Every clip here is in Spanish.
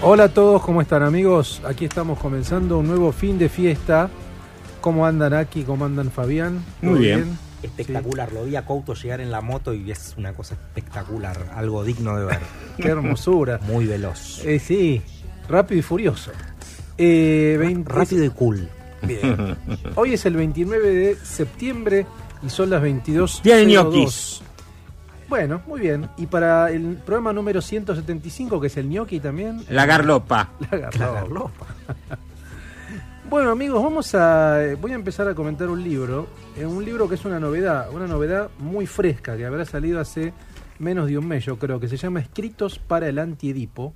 Hola a todos, ¿cómo están amigos? Aquí estamos comenzando un nuevo fin de fiesta. ¿Cómo andan aquí? ¿Cómo andan Fabián? Muy ¿Todo bien. Espectacular, lo vi a Couto llegar en la moto y es una cosa espectacular, algo digno de ver. Qué hermosura. Muy veloz. Eh, sí, rápido y furioso. Eh, 20 Rápido y cool. Bien. Hoy es el 29 de septiembre y son las 22. Día de ñoquis. Bueno, muy bien. Y para el programa número 175, que es el ñoqui también. La garlopa. La garlopa. Bueno amigos, vamos a eh, voy a empezar a comentar un libro, eh, un libro que es una novedad, una novedad muy fresca que habrá salido hace menos de un mes, yo creo, que se llama Escritos para el Antiedipo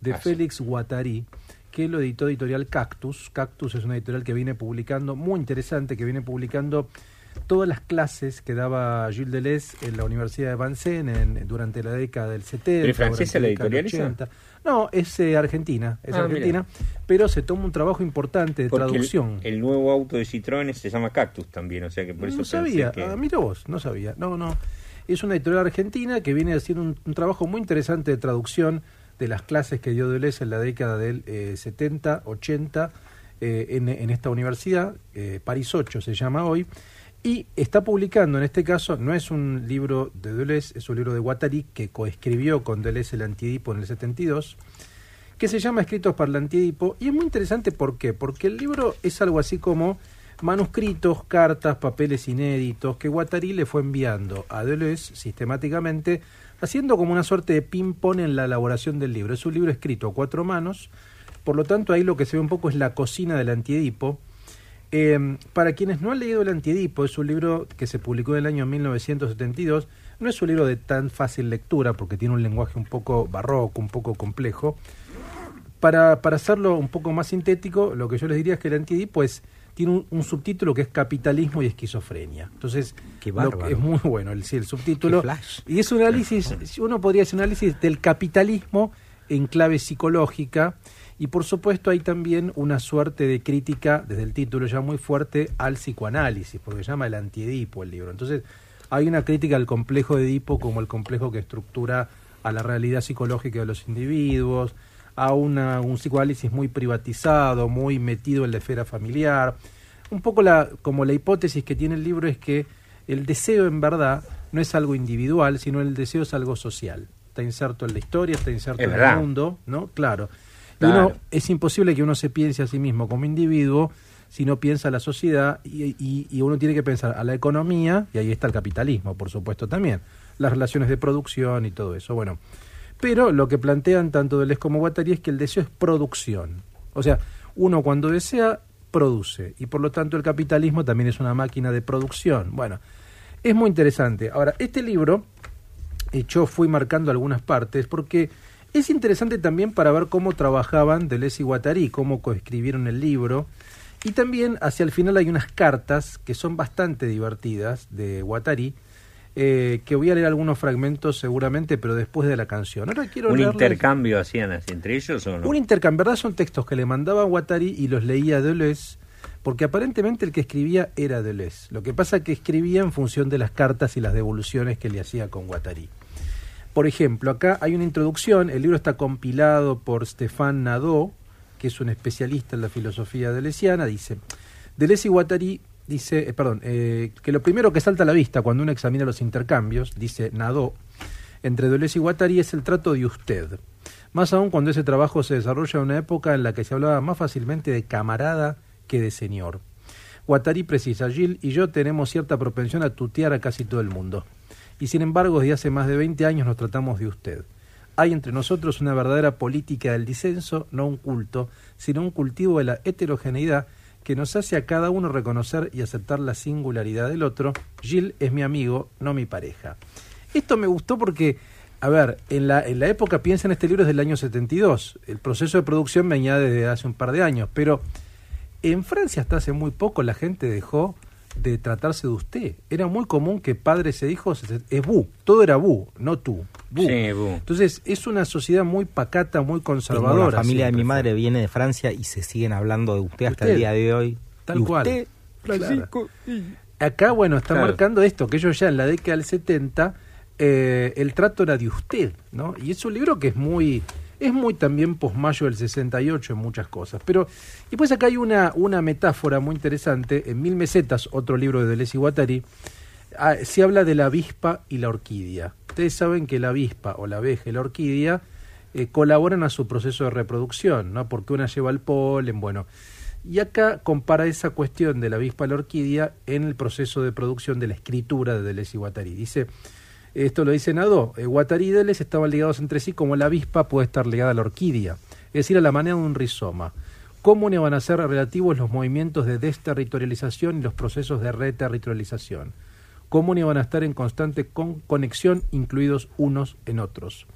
de Ah. Félix Guattari, que lo editó editorial Cactus. Cactus es una editorial que viene publicando, muy interesante, que viene publicando todas las clases que daba Gilles Deleuze en la Universidad de Vincennes en- durante la década del 70. ¿Pero es francesa la editorial esa? 80. No, es eh, argentina, es Ah, argentina, pero se toma un trabajo importante de Porque traducción. el nuevo auto de Citroën se llama Cactus también, o sea que por eso no sabía, que... ah, mira vos, no sabía. No, no. Es una editorial argentina que viene haciendo un, un trabajo muy interesante de traducción de las clases que dio Deleuze en la década del eh, 70, 80 eh, en, en esta universidad, eh, París 8 se llama hoy, y está publicando, en este caso, no es un libro de Deleuze, es un libro de Guattari que coescribió con Deleuze el Antiedipo en el 72, que se llama Escritos para el Antiedipo, y es muy interesante ¿por qué? Porque el libro es algo así como manuscritos, cartas, papeles inéditos que Guattari le fue enviando a Deleuze sistemáticamente, haciendo como una suerte de ping-pong en la elaboración del libro. Es un libro escrito a cuatro manos, por lo tanto ahí lo que se ve un poco es la cocina del Antiedipo. Eh, para quienes no han leído el Antiedipo, es un libro que se publicó en el año 1972, no es un libro de tan fácil lectura porque tiene un lenguaje un poco barroco, un poco complejo. Para, para hacerlo un poco más sintético, lo que yo les diría es que el Antiedipo es, tiene un, un subtítulo que es Capitalismo y Esquizofrenia. Entonces, Qué lo es muy bueno el, el subtítulo. Qué flash. Y es un análisis, uno podría hacer un análisis del capitalismo en clave psicológica. Y por supuesto hay también una suerte de crítica, desde el título ya muy fuerte, al psicoanálisis, porque se llama el antiedipo el libro. Entonces hay una crítica al complejo de Edipo como el complejo que estructura a la realidad psicológica de los individuos, a una, un psicoanálisis muy privatizado, muy metido en la esfera familiar. Un poco la, como la hipótesis que tiene el libro es que el deseo en verdad no es algo individual, sino el deseo es algo social. Está inserto en la historia, está inserto Es en verdad. el mundo, ¿no? Claro. Claro. uno, es imposible que uno se piense a sí mismo como individuo si no piensa a la sociedad y, y- y uno tiene que pensar a la economía, y ahí está el capitalismo, por supuesto, también, las relaciones de producción y todo eso. Bueno, pero lo que plantean tanto Deleuze como Guattari es que el deseo es producción. O sea, uno cuando desea, produce, y por lo tanto el capitalismo también es una máquina de producción. Bueno, es muy interesante. Ahora, este libro, y yo fui marcando algunas partes porque es interesante también para ver cómo trabajaban Deleuze y Guattari, cómo coescribieron el libro. Y también hacia el final hay unas cartas que son bastante divertidas de Guattari, eh, que voy a leer algunos fragmentos seguramente, pero después de la canción. Ahora quiero ¿Un leerles- intercambio hacían así entre ellos o no? un intercambio, ¿verdad? Son textos que le mandaba Guattari y los leía Deleuze, porque aparentemente el que escribía era Deleuze. Lo que pasa es que escribía en función de las cartas y las devoluciones que le hacía con Guattari. Por ejemplo, acá hay una introducción, el libro está compilado por Stéphane Nadeau, que es un especialista en la filosofía deleuziana, dice, Deleuze y Guattari dice, eh, perdón, eh, que lo primero que salta a la vista cuando uno examina los intercambios, dice Nadeau, entre Deleuze y Guattari es el trato de usted. Más aún cuando ese trabajo se desarrolla en una época en la que se hablaba más fácilmente de camarada que de señor. Guattari precisa, Gilles y yo tenemos cierta propensión a tutear a casi todo el mundo. Y sin embargo, desde hace más de 20 años nos tratamos de usted. Hay entre nosotros una verdadera política del disenso, no un culto, sino un cultivo de la heterogeneidad que nos hace a cada uno reconocer y aceptar la singularidad del otro. Gilles es mi amigo, no mi pareja. Esto me gustó porque, a ver, en la, en la época, piensa en este libro es del año 72. El proceso de producción venía desde hace un par de años, pero En Francia hasta hace muy poco la gente dejó de tratarse de usted. Era muy común que padres e hijos es bu, todo era bu, no tú. Bu. Sí, bu. Entonces es una sociedad muy pacata, muy conservadora. la familia de mi madre viene de Francia y se siguen hablando de usted hasta Usted. el día de hoy. Tal Y cual. usted. Francisco, Acá, bueno, está Claro. marcando esto, que ellos ya en la década del 70, eh, el trato era de usted, ¿no? Y es un libro que es muy, es muy también posmayo del 68 en muchas cosas. Pero, y pues acá hay una, una metáfora muy interesante, en Mil Mesetas, otro libro de Deleuze y Guattari, ah, se habla de la avispa y la orquídea. Ustedes saben que la avispa o la abeja y la orquídea eh, colaboran a su proceso de reproducción, ¿no? Porque una lleva el polen, bueno. Y acá compara esa cuestión de la avispa a la orquídea en el proceso de producción de la escritura de Deleuze y Guattari. Dice, esto lo dice Nado, Guattari y Deleuze estaban ligados entre sí como la avispa puede estar ligada a la orquídea, es decir, a la manera de un rizoma. ¿Cómo van a ser relativos los movimientos de desterritorialización y los procesos de reterritorialización? ¿Cómo van a estar en constante con- conexión, incluidos unos en otros?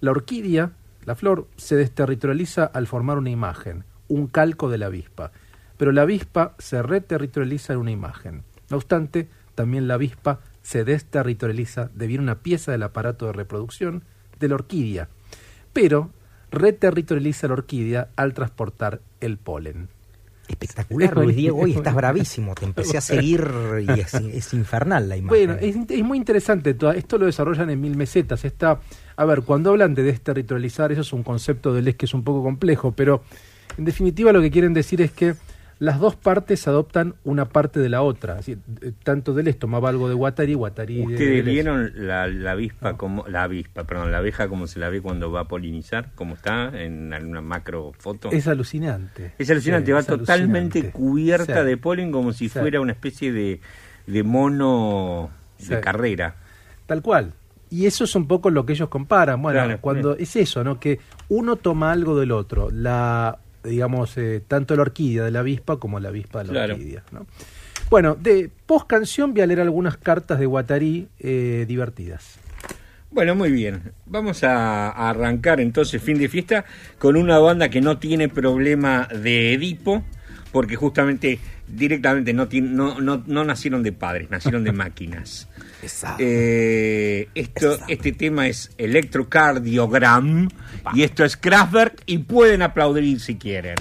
La orquídea, la flor, se desterritorializa al formar una imagen, un calco de la avispa, pero la avispa se reterritorializa en una imagen. No obstante, también la avispa se desterritorializa debido a una pieza del aparato de reproducción de la orquídea, pero reterritorializa la orquídea al transportar el polen. Espectacular, Es Luis Diego. Hoy es estás bravísimo. Te empecé a seguir y es, es infernal la imagen. Bueno, es, es muy interesante. Esto lo desarrollan en mil mesetas. Está, a ver, cuando hablan de desterritorializar, eso es un concepto de Les que es un poco complejo, pero en definitiva lo que quieren decir es que las dos partes adoptan una parte de la otra. Así, eh, tanto Deleuze tomaba algo de Guattari, Guattari de ¿Ustedes vieron la, la avispa como la avispa, perdón, la abeja como se la ve cuando va a polinizar, como está en una macro foto? Es alucinante. Es alucinante, Sí, va es totalmente alucinante. cubierta Sí. de polen como si Sí. fuera una especie de, de mono de carrera. Tal cual. Y eso es un poco lo que ellos comparan. Bueno, Claro, cuando es eso, ¿no? Que uno toma algo del otro. La, digamos, eh, tanto la orquídea de la avispa como la avispa de la Claro. orquídea. ¿no? Bueno, de post canción voy a leer algunas cartas de Guattari eh, divertidas. Bueno, muy bien. Vamos a, a arrancar entonces fin de fiesta con una banda que no tiene problema de Edipo, porque justamente directamente no, no, no, no nacieron de padres, nacieron de máquinas. Eh, esto, este tema es Electrocardiogram y esto es Kraftwerk y pueden aplaudir si quieren.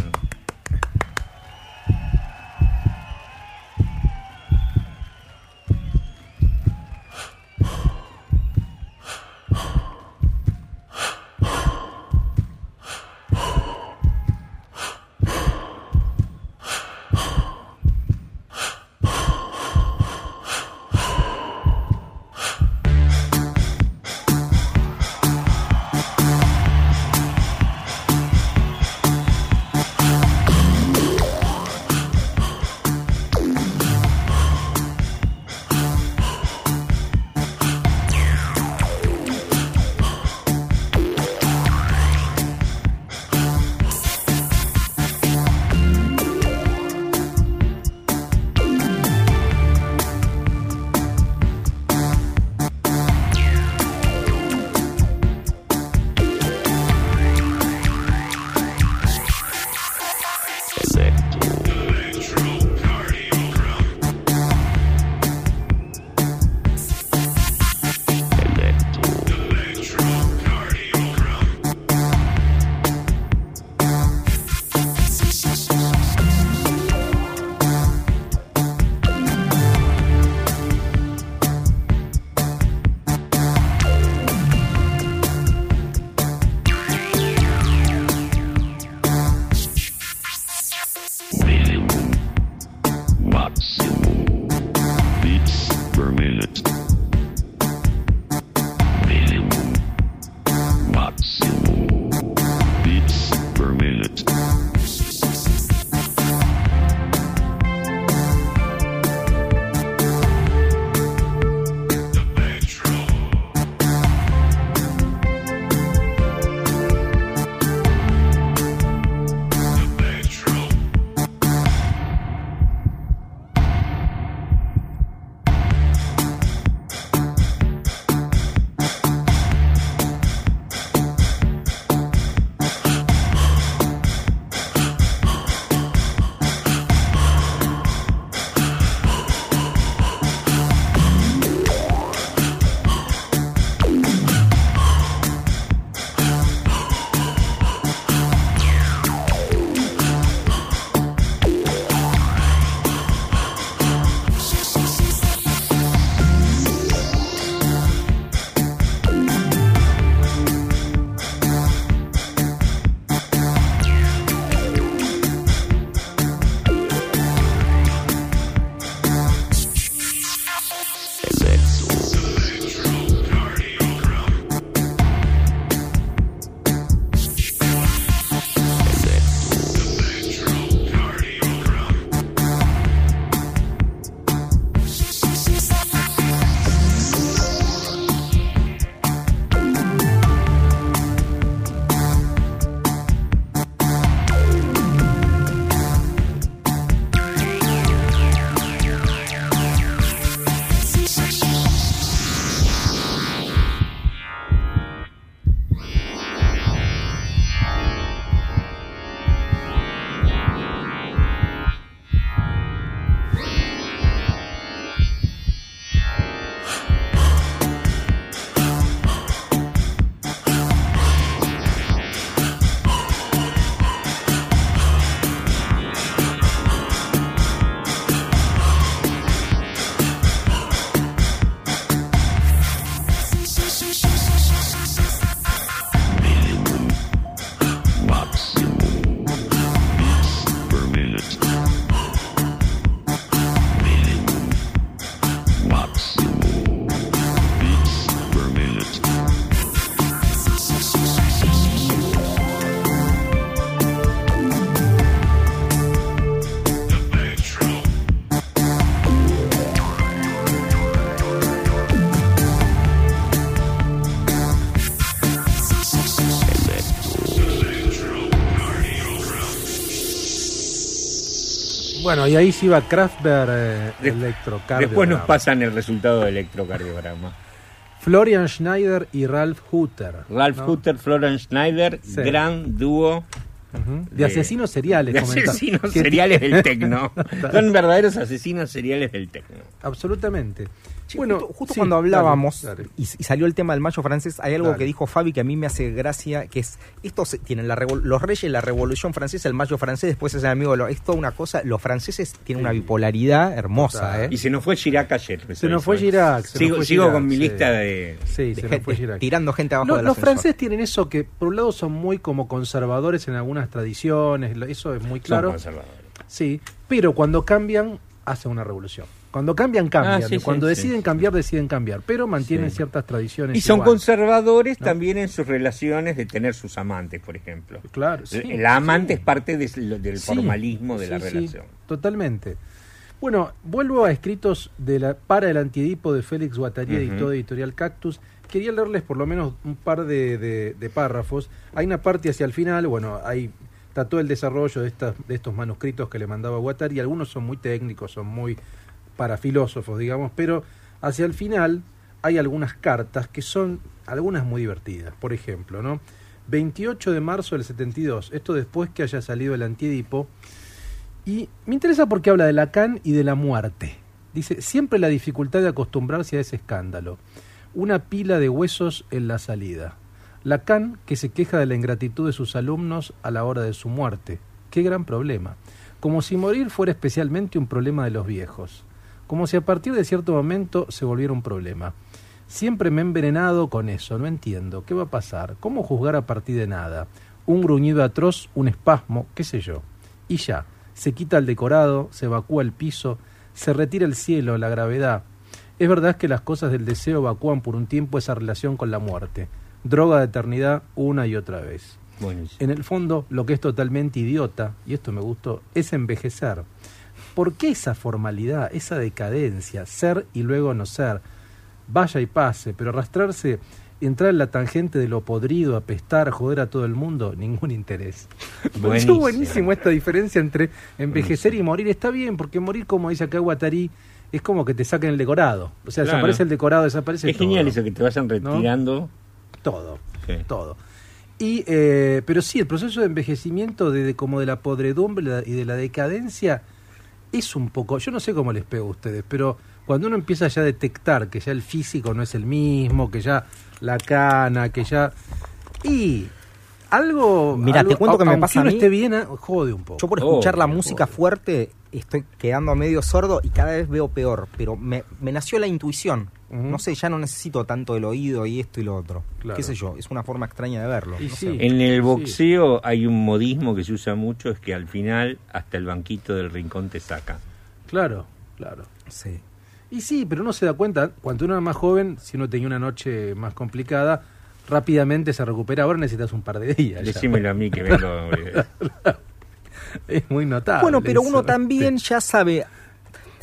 This. Bueno, y ahí sí va Kraftwerk eh, De- electrocardiograma. Después nos pasan el resultado del electrocardiograma. Florian Schneider y Ralph Hutter. Ralph ¿no? Hutter, Florence Schneider, Sí. gran dúo. De de- asesinos seriales. de asesinos seriales del tecno. Son verdaderos asesinos seriales del tecno. Absolutamente. Che, bueno, justo, justo sí, cuando hablábamos dale. Y, y salió el tema del mayo francés, hay algo Dale. que dijo Fabi que a mí me hace gracia, que es, estos se- tienen la los reyes, la revolución francesa, el mayo francés, después es el amigo, lo- es toda una cosa, los franceses tienen una bipolaridad hermosa. ¿eh? Y se nos fue Chirac ayer. Se nos fue Girac. se Sigo, fue sigo Girac, con mi sí. lista de... Sí, De gente- fue Girac. tirando gente abajo del los ascensor. franceses tienen eso que, por un lado, son muy como conservadores en algunas tradiciones, eso es muy Son claro. conservadores. Sí, pero cuando cambian, hacen una revolución. Cuando cambian, cambian. Ah, sí, cuando sí, deciden sí. cambiar, deciden cambiar. Pero mantienen ciertas tradiciones. Y son igual. conservadores ¿No? también en sus relaciones de tener sus amantes, por ejemplo. Claro, sí, la amante es parte de- del formalismo de la relación. totalmente. Bueno, vuelvo a escritos de la, para el antiedipo de Félix Guattari, Ujú. editó de Editorial Cactus. Quería leerles por lo menos un par de, de- de párrafos. Hay una parte hacia el final, bueno, hay está todo el desarrollo de, estas, de estos manuscritos que le mandaba Guattari. Algunos son muy técnicos, son muy para filósofos, digamos, pero hacia el final hay algunas cartas que son algunas muy divertidas. Por ejemplo, ¿no? 28 de marzo del 72, esto después que haya salido el antiedipo. Y me interesa porque habla de Lacan y de la muerte. Dice, siempre la dificultad de acostumbrarse a ese escándalo. Una pila de huesos en la salida. Lacan que se queja de la ingratitud de sus alumnos a la hora de su muerte. Qué gran problema. Como si morir fuera especialmente un problema de los viejos. Como si a partir de cierto momento se volviera un problema. Siempre me he envenenado con eso, no entiendo. ¿Qué va a pasar? ¿Cómo juzgar a partir de nada? Un gruñido atroz, un espasmo, qué sé yo. Y ya, se quita el decorado, se evacúa el piso, se retira el cielo, la gravedad. Es verdad que las cosas del deseo evacúan por un tiempo esa relación con la muerte. Droga de eternidad una y otra vez. Buenísimo. En el fondo, lo que es totalmente idiota, y esto me gustó, es envejecer. ¿Por qué esa formalidad, esa decadencia, ser y luego no ser? Vaya y pase, pero arrastrarse, entrar en la tangente de lo podrido, apestar, joder a todo el mundo, ningún interés. Buenísimo. buenísimo esta diferencia entre envejecer y morir. Está bien, porque morir, como dice acá Guattari, es como que te saquen el decorado. O sea, Claro. desaparece el decorado, desaparece Es genial eso que te vayan retirando. Todo Sí. todo. Y, eh, pero sí, el proceso de envejecimiento, de, de como de la podredumbre y de la decadencia, es un poco, yo no sé cómo les pego a ustedes, pero cuando uno empieza ya a detectar que ya el físico no es el mismo, que ya la cana, que ya... Y algo... Mirá, algo- te cuento que me pasa a uno mí- esté bien, ah, jode un poco. Yo por escuchar la música fuerte estoy quedando medio sordo y cada vez veo peor, pero me, me nació la intuición. No sé, ya no necesito tanto el oído y esto y lo otro. Claro. ¿Qué sé yo? Es una forma extraña de verlo. Y no sí. En el Sí. boxeo hay un modismo que se usa mucho, es que al final hasta el banquito del rincón te saca. Claro, claro. Sí. Y sí, pero uno se da cuenta, cuando uno era más joven, si uno tenía una noche más complicada, rápidamente se recupera. Ahora necesitas un par de días. ya. Decímelo a mí que vengo. Es muy notable. Bueno, pero eso. uno también ya sabe.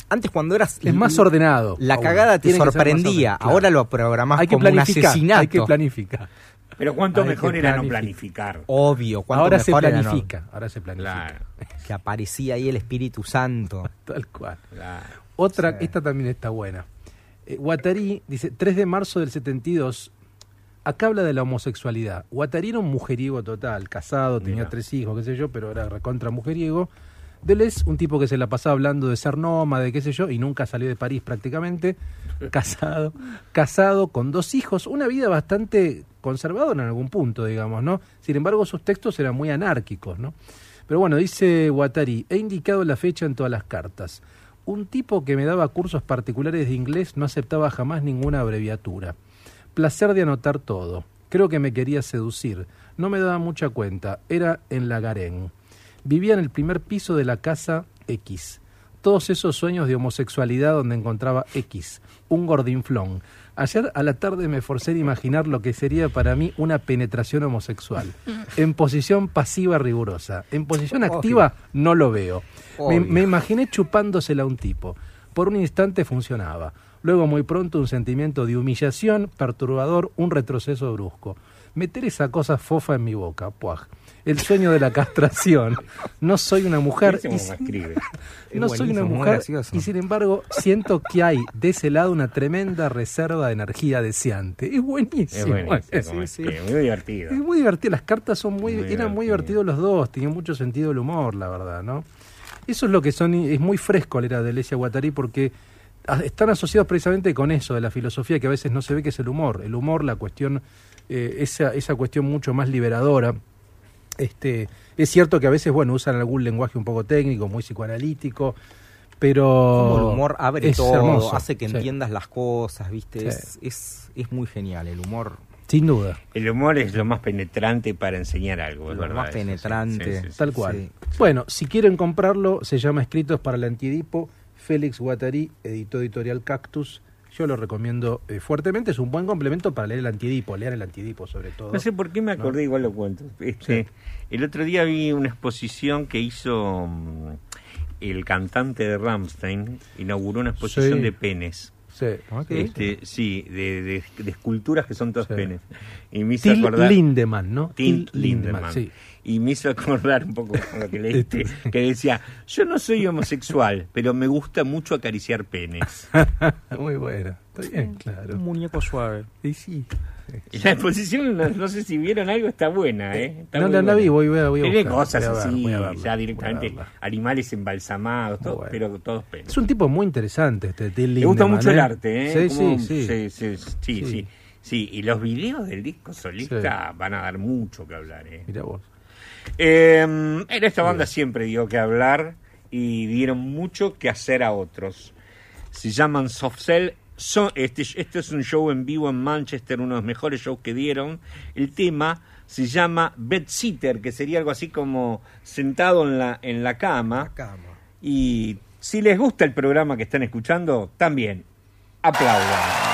Antes cuando eras Es más ordenado. La cagada te Tiene sorprendía. claro. Ahora lo programás hay que como un planificar. asesinato. Hay que planificar. Pero cuánto Hay mejor era no planificar. Obvio. cuánto Ahora se mejor era, ¿no? planifica. Ahora se planifica. Claro, Que aparecía ahí el Espíritu Santo. Tal cual. claro. Otra, Sí. esta también está buena. Eh, Guattari dice, 3 de marzo del 72, acá habla de la homosexualidad. Guattari era un mujeriego total, casado, tenía Mira. tres hijos, qué sé yo, pero era recontra mujeriego. Deleuze, un tipo que se la pasaba hablando de ser nómade, qué sé yo, y nunca salió de París prácticamente. Casado, casado con dos hijos, una vida bastante conservadora en algún punto, digamos, ¿no? Sin embargo, sus textos eran muy anárquicos, ¿no? Pero bueno, dice Guattari, he indicado la fecha en todas las cartas. Un tipo que me daba cursos particulares de inglés no aceptaba jamás ninguna abreviatura. Placer de anotar todo. Creo que me quería seducir. No me daba mucha cuenta. Era en la Garén. Vivía en el primer piso de la casa X. Todos esos sueños de homosexualidad donde encontraba X, un gordinflón. Ayer a la tarde me forcé a imaginar lo que sería para mí una penetración homosexual. En posición pasiva rigurosa. En posición activa no lo veo. Me, me imaginé chupándosela a un tipo. Por un instante funcionaba. Luego muy pronto un sentimiento de humillación perturbador, un retroceso brusco. meter esa cosa fofa en mi boca. Puaj. El sueño de la castración. No soy una mujer. Y no soy una mujer y sin embargo siento que hay de ese lado una tremenda reserva de energía deseante. Es buenísimo. Es buenísimo, es- cómo sí, escribe, muy divertido. es muy divertido, las cartas son muy, Muy eran muy divertido. divertidos los dos, tenían mucho sentido del humor, la verdad, ¿no? Eso es lo que son, es muy fresco la era de Lesia Guattari porque están asociados precisamente con eso de la filosofía que a veces no se ve que es el humor, el humor, la cuestión, eh, esa, esa cuestión mucho más liberadora. Este, es cierto que a veces, bueno, usan algún lenguaje un poco técnico, muy psicoanalítico, pero Como el humor abre es todo, hermoso, hace que sí, entiendas las cosas, ¿viste? Sí. Es, es, es muy genial el humor. sin duda. El humor es lo más penetrante para enseñar algo, es Lo verdad. más eso, sí, penetrante. sí, sí, sí. Tal cual. Sí. Bueno, si quieren comprarlo, se llama Escritos para el Antiedipo, Félix Guattari, editó editorial Cactus. Yo lo recomiendo eh, fuertemente, es un buen complemento para leer el Antiedipo, leer el Antiedipo sobre todo. No sé por qué me acordé, igual lo cuento. Este, Sí. El otro día vi una exposición que hizo mm, el cantante de Rammstein, inauguró una exposición Sí. de penes. Sí. Ok. Este, sí, de, de- de esculturas que son todos Sí. penes. Y me hizo Till acordar. Lindemann, ¿no? Till Till Lindemann. sí. Y me hizo acordar un poco con lo que leíste, Este. que decía, yo no soy homosexual, pero me gusta mucho acariciar penes. Muy bueno. Está bien, claro. Un muñeco suave. Y sí. Y la exposición, no, no sé si vieron algo, está buena, ¿eh? Está No muy la- vi, voy- voy a- voy a Tiene cosas voy a ver, así, voy a verla, ya voy a directamente, animales embalsamados, todo, Bueno. pero todos penes. Es un tipo muy interesante este Till Le gusta Lindemann, mucho el ¿eh? arte, ¿eh? Sí, Como- sí, sí. sí, sí, sí, Sí. sí. Sí, y los videos del disco solista van a dar mucho que hablar, ¿eh? Mira vos. Eh, en esta banda siempre dio que hablar y dieron mucho que hacer a otros. Se llaman Soft Cell. Son, este, este es un show en vivo en Manchester, uno de los mejores shows que dieron. El tema se llama Bed Sitter, que sería algo así como sentado en la, en la cama. Cama. Y si les gusta el programa que están escuchando, también aplaudan.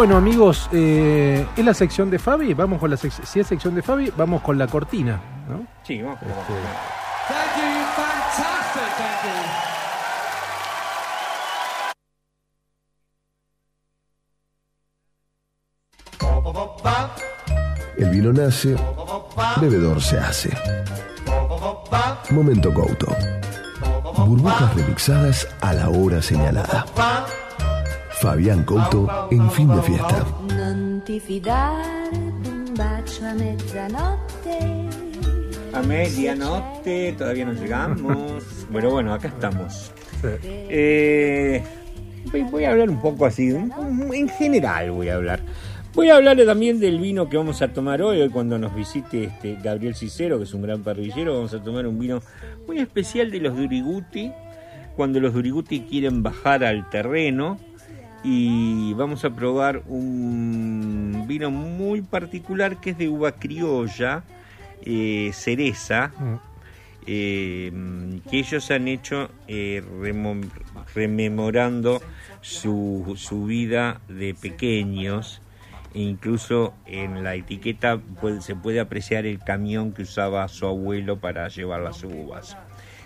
Bueno, amigos, eh, ¿es la sección de Fabi? Vamos con la sec- si es sección de Fabi, vamos con la cortina, ¿no? Sí, vamos. Este, Thank you, fantastic, thank you. El vino nace, bebedor se hace. Momento Couto. Burbujas remixadas a la hora señalada. Fabián Couto en fin de fiesta. Non ti fidare d'un bacio a mezzanotte. A medianoche, todavía no llegamos. Pero bueno, acá estamos. Eh, voy, a hablar un poco así, en general voy a hablar. Voy a hablarle también del vino que vamos a tomar hoy, hoy cuando nos visite este Gabriel Cicero, que es un gran parrillero, vamos a tomar un vino muy especial de los Duriguti, cuando los Duriguti quieren bajar al terreno y vamos a probar un vino muy particular que es de uva criolla, eh, cereza, Mm. eh, que ellos han hecho eh, rememorando su, su vida de pequeños e incluso en la etiqueta puede- se puede apreciar el camión que usaba su abuelo para llevar las uvas.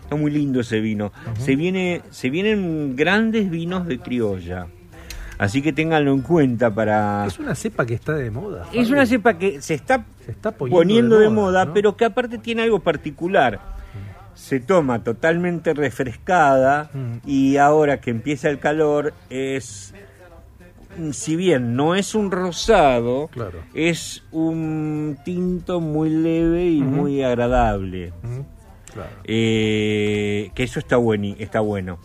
Está muy lindo ese vino. se, viene, se vienen grandes vinos de criolla. Así que ténganlo en cuenta para... Es una cepa que está de moda. Es una cepa que se está Se está poniendo, poniendo de moda, ¿no? pero que aparte tiene algo particular. Se toma totalmente refrescada Mm. y ahora que empieza el calor es, si bien no es un rosado, Claro. es un tinto muy leve y muy agradable. Claro. Eh, que eso está, bueni- está bueno.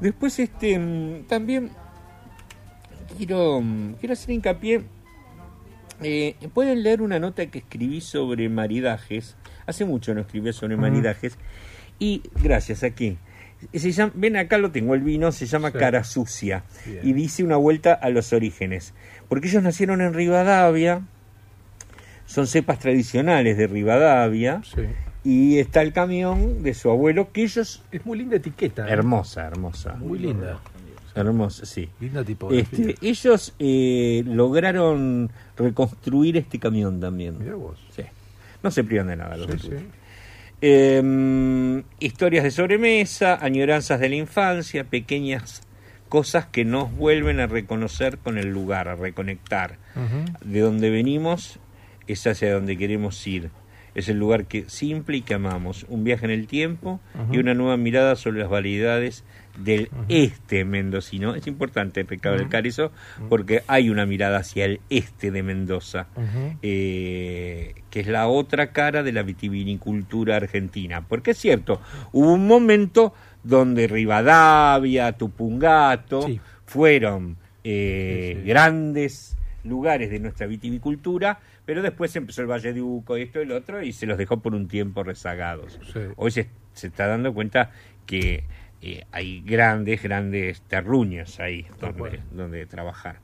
Después, este, mm, también quiero, quiero hacer hincapié. eh, Pueden leer una nota que escribí sobre maridajes. Hace mucho no escribí sobre maridajes. Y gracias aquí. Se llama- ven acá lo tengo el vino, se llama Sí. Cara Sucia. Bien. Y dice una vuelta a los orígenes. Porque ellos nacieron en Rivadavia. Son cepas tradicionales de Rivadavia. Sí. Y está el camión de su abuelo, que ellos... Es muy linda etiqueta. ¿eh? Hermosa, hermosa. Muy linda. Hermosa, sí. Tipografía. Este, ellos eh, lograron reconstruir este camión también. Mirá vos. Sí. No se privan de nada los Sí, sí. Eh, historias de sobremesa, añoranzas de la infancia, pequeñas cosas que nos vuelven a reconocer con el lugar, a reconectar. De donde venimos es hacia donde queremos ir. Es el lugar que simple y que amamos. Un viaje en el tiempo y una nueva mirada sobre las variedades del este mendocino. Es importante recalcar eso porque hay una mirada hacia el este de Mendoza, eh, que es la otra cara de la vitivinicultura argentina. Porque es cierto, hubo un momento donde Rivadavia, Tupungato Sí. fueron eh, Sí, sí. grandes lugares de nuestra vitivicultura, pero después empezó el Valle de Uco, esto y el otro, y se los dejó por un tiempo rezagados. Sí. Hoy se, se está dando cuenta que eh, hay grandes, grandes terruños ahí donde, trabajar.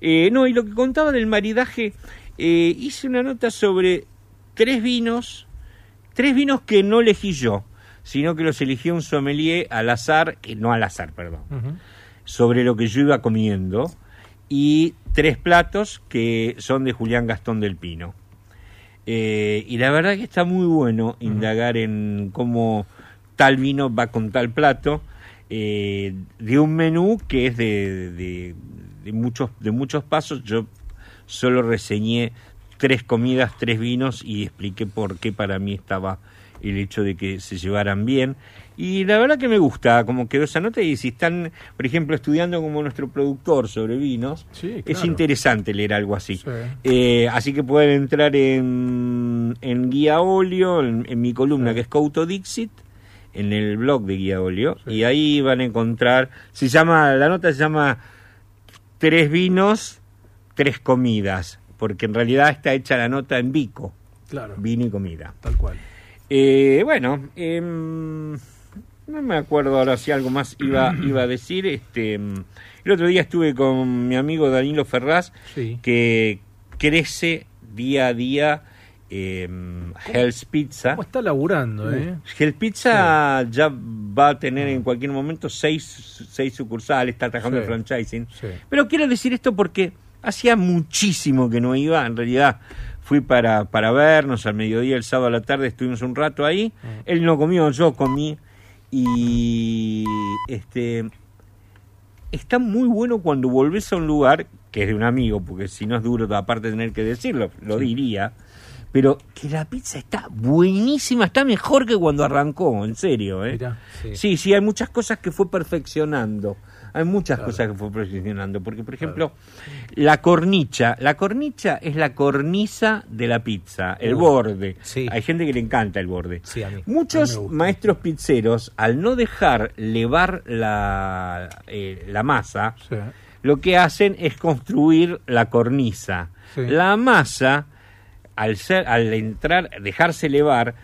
Eh, no, y lo que contaba del maridaje, eh, hice una nota sobre tres vinos, tres vinos que no elegí yo, sino que los eligió un sommelier al azar, que no al azar, perdón sobre lo que yo iba comiendo y tres platos que son de Julián Gastón del Pino. Eh, y la verdad que está muy bueno indagar en cómo tal vino va con tal plato eh, de un menú que es de, de- de muchos de muchos pasos. Yo solo reseñé tres comidas, tres vinos y expliqué por qué para mí estaba el hecho de que se llevaran bien. Y la verdad que me gusta cómo quedó esa nota y si están, por ejemplo, estudiando como nuestro productor sobre vinos, Sí, es interesante leer algo así. Sí. Eh, así que pueden entrar en, en Guía Olio, en, en mi columna Sí. que es Couto Dixit, en el blog de Guía Olio, y ahí van a encontrar, se llama, la nota se llama Tres vinos, tres comidas, porque en realidad está hecha la nota en bico, Claro. vino y comida. Tal cual. Eh, bueno, em, no me acuerdo ahora si algo más iba, iba a decir. Este, el otro día estuve con mi amigo Danilo Ferraz, Sí. que crece día a día em, Hell's Pizza. ¿Cómo está laburando, eh? Hell's Pizza ya va a tener en cualquier momento seis, seis sucursales, está trabajando Sí. en franchising. Pero quiero decir esto porque Hacía muchísimo que no iba, en realidad fui para, para vernos al mediodía, el sábado a la tarde estuvimos un rato ahí. Él no comió, yo comí. Y este está muy bueno cuando volvés a un lugar que es de un amigo, porque si no es duro aparte de tener que decirlo, lo diría. Pero que la pizza está buenísima, está mejor que cuando arrancó, en serio. ¿eh? Mirá, sí. Sí, sí, hay muchas cosas que fue perfeccionando. Hay muchas cosas que fue perfeccionando. Porque, por ejemplo, la cornicha. La cornicha es la cornisa de la pizza, el Uh, borde. sí. Hay gente que le encanta el borde. Sí, a mí. Muchos A mí maestros pizzeros, al no dejar levar la, eh, la masa, Sí. lo que hacen es construir la cornisa. Sí. La masa, al, ser, al entrar, dejarse elevar,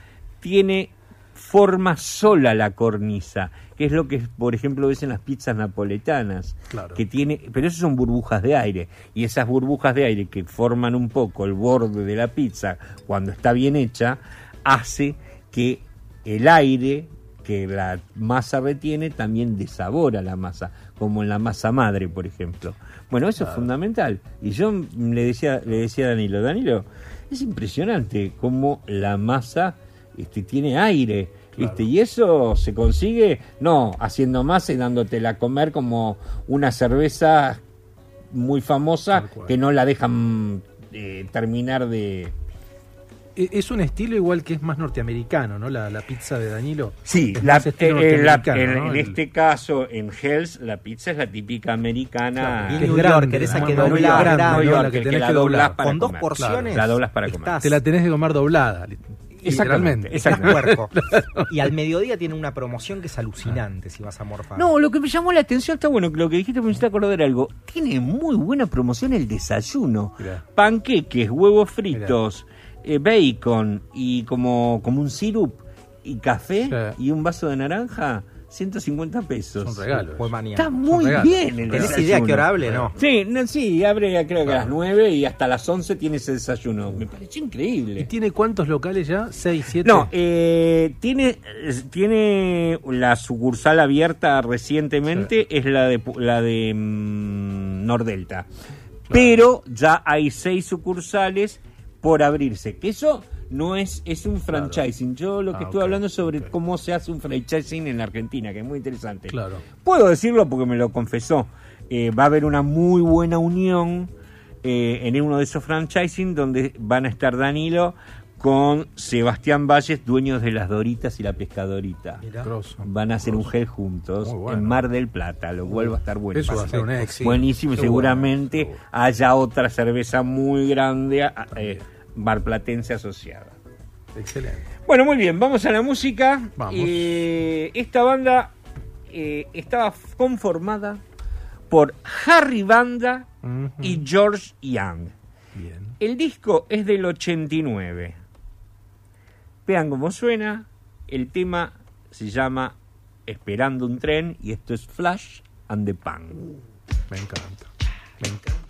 tiene forma sola la cornisa, que es lo que, por ejemplo, ves en las pizzas napoletanas, Claro. que tiene, pero eso son burbujas de aire, y esas burbujas de aire que forman un poco el borde de la pizza cuando está bien hecha, hace que el aire que la masa retiene también desabora la masa, como en la masa madre, por ejemplo. Bueno, eso es fundamental. Y yo le decía, le decía a Danilo, Danilo, es impresionante cómo la masa este, tiene aire. ¿Viste? Y eso se consigue, no haciendo masa y dándotela a comer como una cerveza muy famosa que no la dejan eh, terminar de, E- Es un estilo igual que es más norteamericano, ¿no? La, la pizza de Danilo. Sí, Es la- más estilo eh, la- norteamericano, en, ¿no? en El- este caso, en Hells, la pizza es la típica americana. Claro, es New grande, Yorker, esa la que más- dobla, grande, grande, ¿no? Yorker, la que que tenés la que doblás doblar. para Con dos comer. porciones. La doblas para comer. Te la tenés que comer doblada. Exactamente, estás puerco. Y al mediodía tiene una promoción que es alucinante si vas a morfar. No, lo que me llamó la atención está bueno, que lo que dijiste me hiciste acordar algo. Tiene muy buena promoción el desayuno. Mirá. Panqueques, huevos fritos, eh, bacon y como, como un sirup y café Sí. y un vaso de naranja, 150 pesos. Son regalos. Fue manía. Está muy regalos. bien el ¿Tenés desayuno. idea qué hora hable? No. Sí, no, sí, abre creo que a las Claro. 9 y hasta las 11 tiene ese desayuno. Me pareció ¿Y increíble. tiene cuántos locales ya? ¿Seis, siete? No, eh, tiene, tiene la sucursal abierta recientemente, es la de, la de mm, Nordelta. Pero ya hay seis sucursales por abrirse. Que eso no es, es un franchising. Yo lo que Ah, estoy hablando es sobre cómo se hace un franchising en la Argentina, que es muy interesante. Claro. Puedo decirlo porque me lo confesó. Eh, va a haber una muy buena unión eh, en uno de esos franchising donde van a estar Danilo con Sebastián Valles, dueños de las Doritas y la Pescadorita. Mirá. Grosso. Van a hacer un gel juntos bueno. en Mar del Plata, lo cual va a estar bueno. Eso va a ser un éxito. Buenísimo, seguramente haya otra cerveza muy grande a- eh, barplatense asociada. Excelente. Bueno, muy bien, vamos a la música. Vamos. Eh, esta banda eh, estaba conformada por Harry Banda y George Young. Bien. El disco es del 89. Vean cómo suena. El tema se llama Esperando un tren y esto es Flash and the Pan. Me encanta. Me encanta.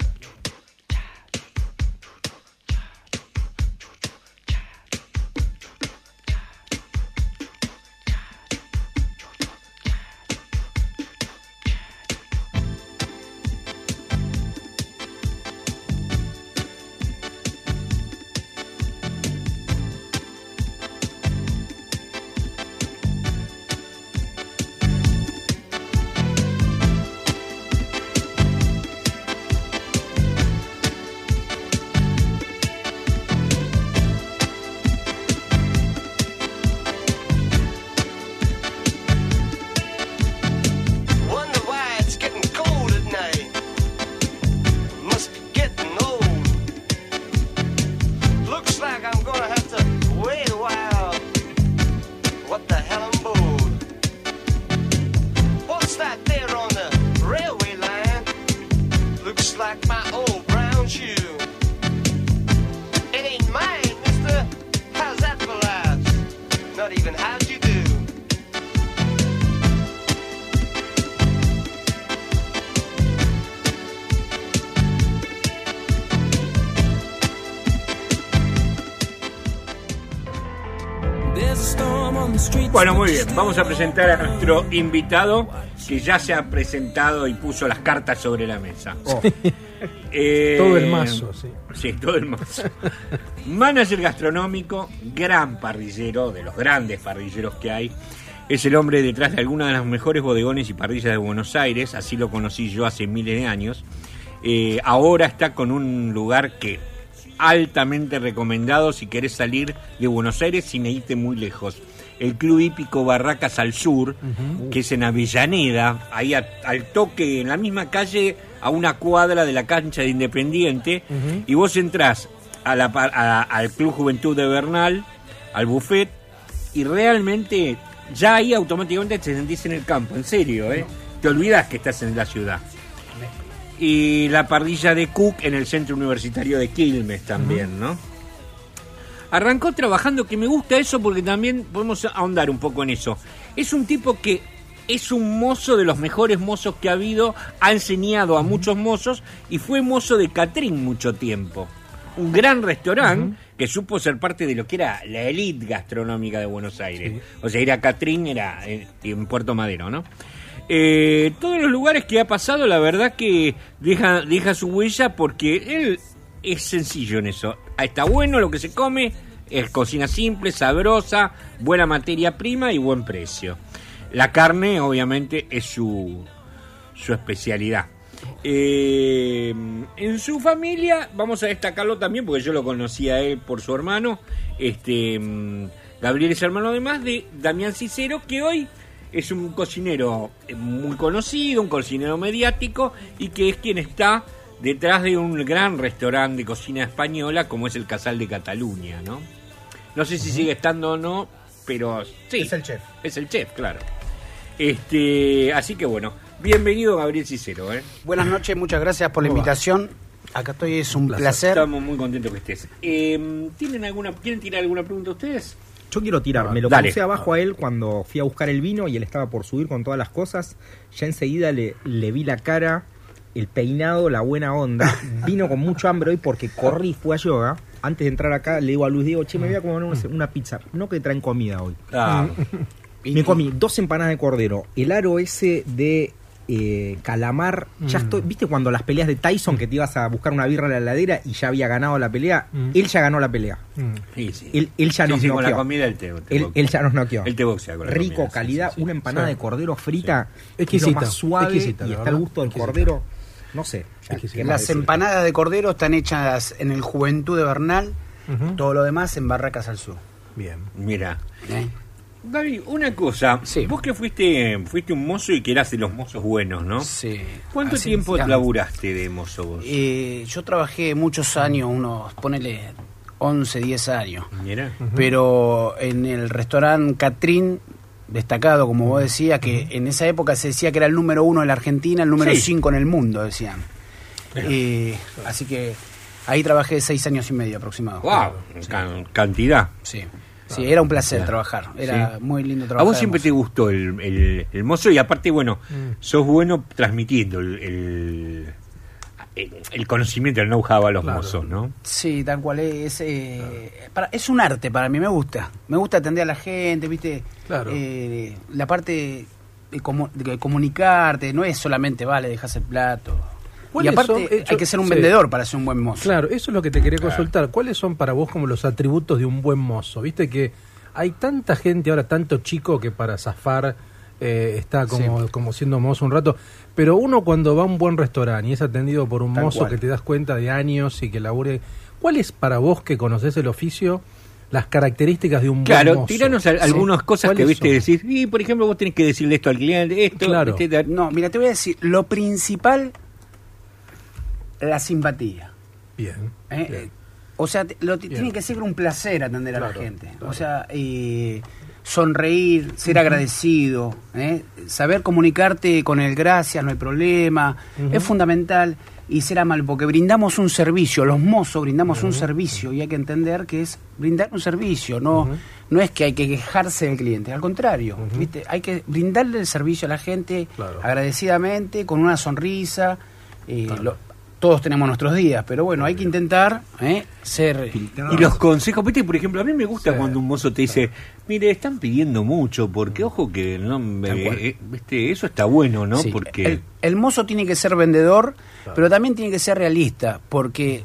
Bueno, muy bien, vamos a presentar a nuestro invitado que ya se ha presentado y puso las cartas sobre la mesa. Eh, Todo el mazo, sí. Sí, todo el mazo. Manager gastronómico, gran parrillero, de los grandes parrilleros que hay. Es el hombre detrás de algunas de las mejores bodegones y parrillas de Buenos Aires, así lo conocí yo hace miles de años. Eh, ahora está con un lugar que altamente recomendado si querés salir de Buenos Aires sin irte muy lejos. El Club Hípico Barracas al Sur, que es en Avellaneda, ahí a- al toque, en la misma calle, a una cuadra de la cancha de Independiente, y vos entrás a la par- a- al Club Juventud de Bernal, al buffet, y realmente ya ahí automáticamente te sentís en el campo, en serio, ¿eh? Te olvidás que estás en la ciudad. Y la parrilla de Cook en el Centro Universitario de Quilmes también, ¿no? Arrancó trabajando, que me gusta eso porque también podemos ahondar un poco en eso. Es un tipo que es un mozo de los mejores mozos que ha habido, ha enseñado a muchos mozos y fue mozo de Catrín mucho tiempo. Un gran restaurante que supo ser parte de lo que era la élite gastronómica de Buenos Aires. O sea, ir a Catrín era en, en Puerto Madero, ¿no? Eh, todos los lugares que ha pasado, la verdad que deja, deja su huella porque él es sencillo en eso. Está bueno lo que se come, es cocina simple, sabrosa, buena materia prima y buen precio. La carne, obviamente, es su, su especialidad. Eh, en su familia, vamos a destacarlo también, porque yo lo conocí a él por su hermano. Este, mm, Gabriel es hermano además de Damián Cicero, que hoy es un cocinero eh, muy conocido, un cocinero mediático, y que es quien está detrás de un gran restaurante de cocina española como es el Casal de Cataluña, ¿no? No sé si sigue estando o no, pero sí. Es el chef. Es el chef, claro. Este, así que bueno, bienvenido Gabriel Cicero, ¿eh? Buenas noches, muchas gracias por la invitación. Acá estoy, es un placer. placer. Estamos muy contentos que estés. Eh, ¿Tienen alguna, quieren tirar alguna pregunta ustedes? Yo quiero tirar, me lo Dale. crucé abajo a él cuando fui a buscar el vino y él estaba por subir con todas las cosas. Ya enseguida le, le vi la cara, el peinado, la buena onda. Vino con mucho hambre hoy porque corrí, fui a yoga. Antes de entrar acá le digo a Luis Diego, che, me voy a comer una, una pizza. No que traen comida hoy. Ah, Me comí dos empanadas de cordero, el aro ese de eh, calamar. Ya estoy, ¿viste cuando las peleas de Tyson que te ibas a buscar una birra a la heladera y ya había ganado la pelea? Mm. Él ya ganó la pelea. Mm. sí, sí. Él, él ya Sí, nos sí, con la comida él te, te Él, boxea. él ya nos noqueó. Él te boxea con la Rico, comida, calidad, sí, sí. una empanada Sí. de cordero frita, Sí. que es lo Exquisita, más suave exquisita, y está el verdad, gusto del exquisita. cordero. No sé. ya, Exquisita. ¿qué más Las decir? empanadas de cordero están hechas en el Juventud de Bernal, todo lo demás en Barracas al Sur. Bien. Mira, ¿eh? Gaby, una cosa. Sí. Vos que fuiste, fuiste un mozo y que eras de los mozos buenos, ¿no? Sí. ¿Cuánto Así tiempo laburaste de mozo vos? Eh, yo trabajé muchos años, unos, ponele 11, 10 años. Mira. Pero en el restaurante Catrín, destacado, como vos decías, que en esa época se decía que era el número uno en la Argentina, el número Sí. 5 en el mundo, decían. Eh, así que ahí trabajé seis años y medio aproximado. Wow, can- cantidad. Sí. Sí, era un placer trabajar. Era Sí. muy lindo A trabajar. vos siempre te gustó el, el, el mozo y aparte, bueno, Mm. sos bueno transmitiendo el, el, el- el conocimiento, el know-how a los Claro. mozos, ¿no? Sí, tal cual es. eh, para- es un arte para mí, me gusta. Me gusta atender a la gente, ¿viste? Claro. Eh, la parte de, comu- de comunicarte, no es solamente, vale, dejas el plato. Y ¿Cuáles aparte, son? Eh, hay que ser un sí. vendedor para ser un buen mozo. Claro, eso es lo que te quería consultar. ¿Cuáles son para vos como los atributos de un buen mozo? Viste que hay tanta gente ahora, tanto chico que para zafar eh, está como, como siendo mozo un rato, pero uno cuando va a un buen restaurante y es atendido por un Tal mozo cual. que te das cuenta de años y que labure, ¿cuál es para vos que conoces el oficio las características de un buen Claro, mozo? tiranos Sí. algunas cosas que ¿Cuáles viste son? decir. Y, por ejemplo, vos tenés que decirle esto al cliente, esto, Claro. No, mira, te voy a decir, lo principal, la simpatía. Bien. ¿eh? bien. Eh, O sea, lo, Bien. tiene que ser un placer atender a la gente. claro. O sea, eh, sonreír, ser agradecido, ¿eh? saber comunicarte con el gracias, no hay problema, es fundamental y ser amable, porque brindamos un servicio, los mozos brindamos un servicio y hay que entender que es brindar un servicio, no, no es que hay que quejarse del cliente, al contrario. ¿viste? hay que brindarle el servicio a la gente Claro. agradecidamente, con una sonrisa. eh, Claro. lo- todos tenemos nuestros días, pero bueno, hay que intentar ¿eh? ser... Y los consejos, viste, por ejemplo, a mí me gusta cuando un mozo te dice, mire, están pidiendo mucho, porque ojo que no, me- Tal cual. eh, viste, eso está bueno, ¿no? Sí, Porque el, el mozo tiene que ser vendedor, pero también tiene que ser realista, porque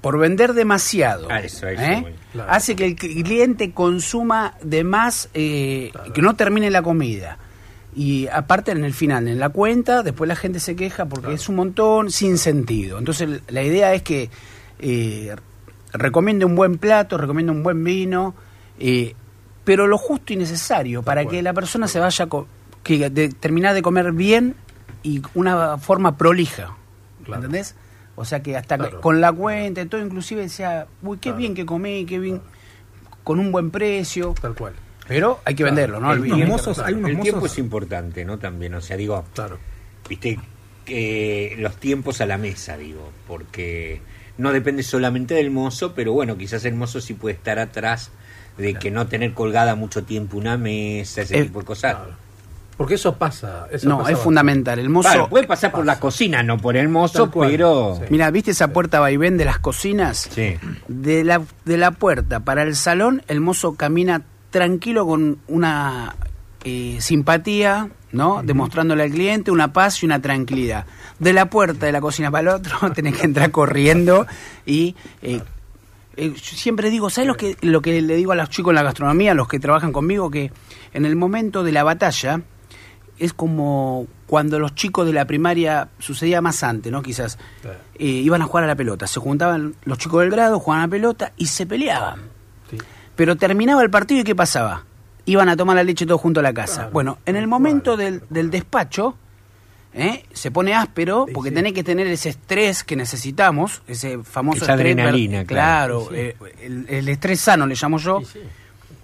por vender demasiado Ah, eso, eso, ¿eh? Claro. hace que el cliente consuma de más, eh, que no termine la comida. Y aparte en el final, en la cuenta, después la gente se queja porque es un montón sin sentido. Entonces la idea es que eh, recomiende un buen plato, recomiende un buen vino, eh, pero lo justo y necesario para que la persona se vaya, co- que de, terminar de comer bien y una forma prolija. Claro. ¿Entendés? O sea que hasta Claro. con la cuenta y todo, inclusive decía, uy, qué bien que comí, qué bien, con un buen precio. Tal cual. Pero hay que venderlo, ¿no? el, El unos vino. mozos, hay unos el tiempo mozos- es importante, ¿no? También, o sea, digo, Claro. viste, que los tiempos a la mesa, digo, porque no depende solamente del mozo, pero bueno, quizás el mozo sí puede estar atrás de que no tener colgada mucho tiempo una mesa, ese Eh, tipo de cosas. Claro. Porque eso pasa. Eso No, pasa es bastante. fundamental. El mozo. Claro, puede pasar por la cocina, no por el mozo, pero... sí. Mira, ¿viste esa puerta vaivén de las cocinas? Sí. De la, de la puerta para el salón, el mozo camina tranquilo con una eh, simpatía, ¿no? Demostrándole al cliente una paz y una tranquilidad. De la puerta de la cocina para el otro, tenés que entrar corriendo y... eh, eh, yo siempre digo, ¿sabes lo que, lo que le digo a los chicos en la gastronomía, a los que trabajan conmigo? Que en el momento de la batalla es como cuando los chicos de la primaria, sucedía más antes, ¿no? Quizás, iban a jugar a la pelota. Se juntaban los chicos del grado, jugaban a la pelota y se peleaban. Sí. Pero terminaba el partido y ¿qué pasaba? Iban a tomar la leche todos junto a la casa. Claro, bueno, en el momento del, del despacho, ¿eh? se pone áspero Sí, porque sí. tenés que tener ese estrés que necesitamos, ese famoso Esa estrés. adrenalina, claro. Claro, eh, el, el estrés sano le llamo yo Sí, sí.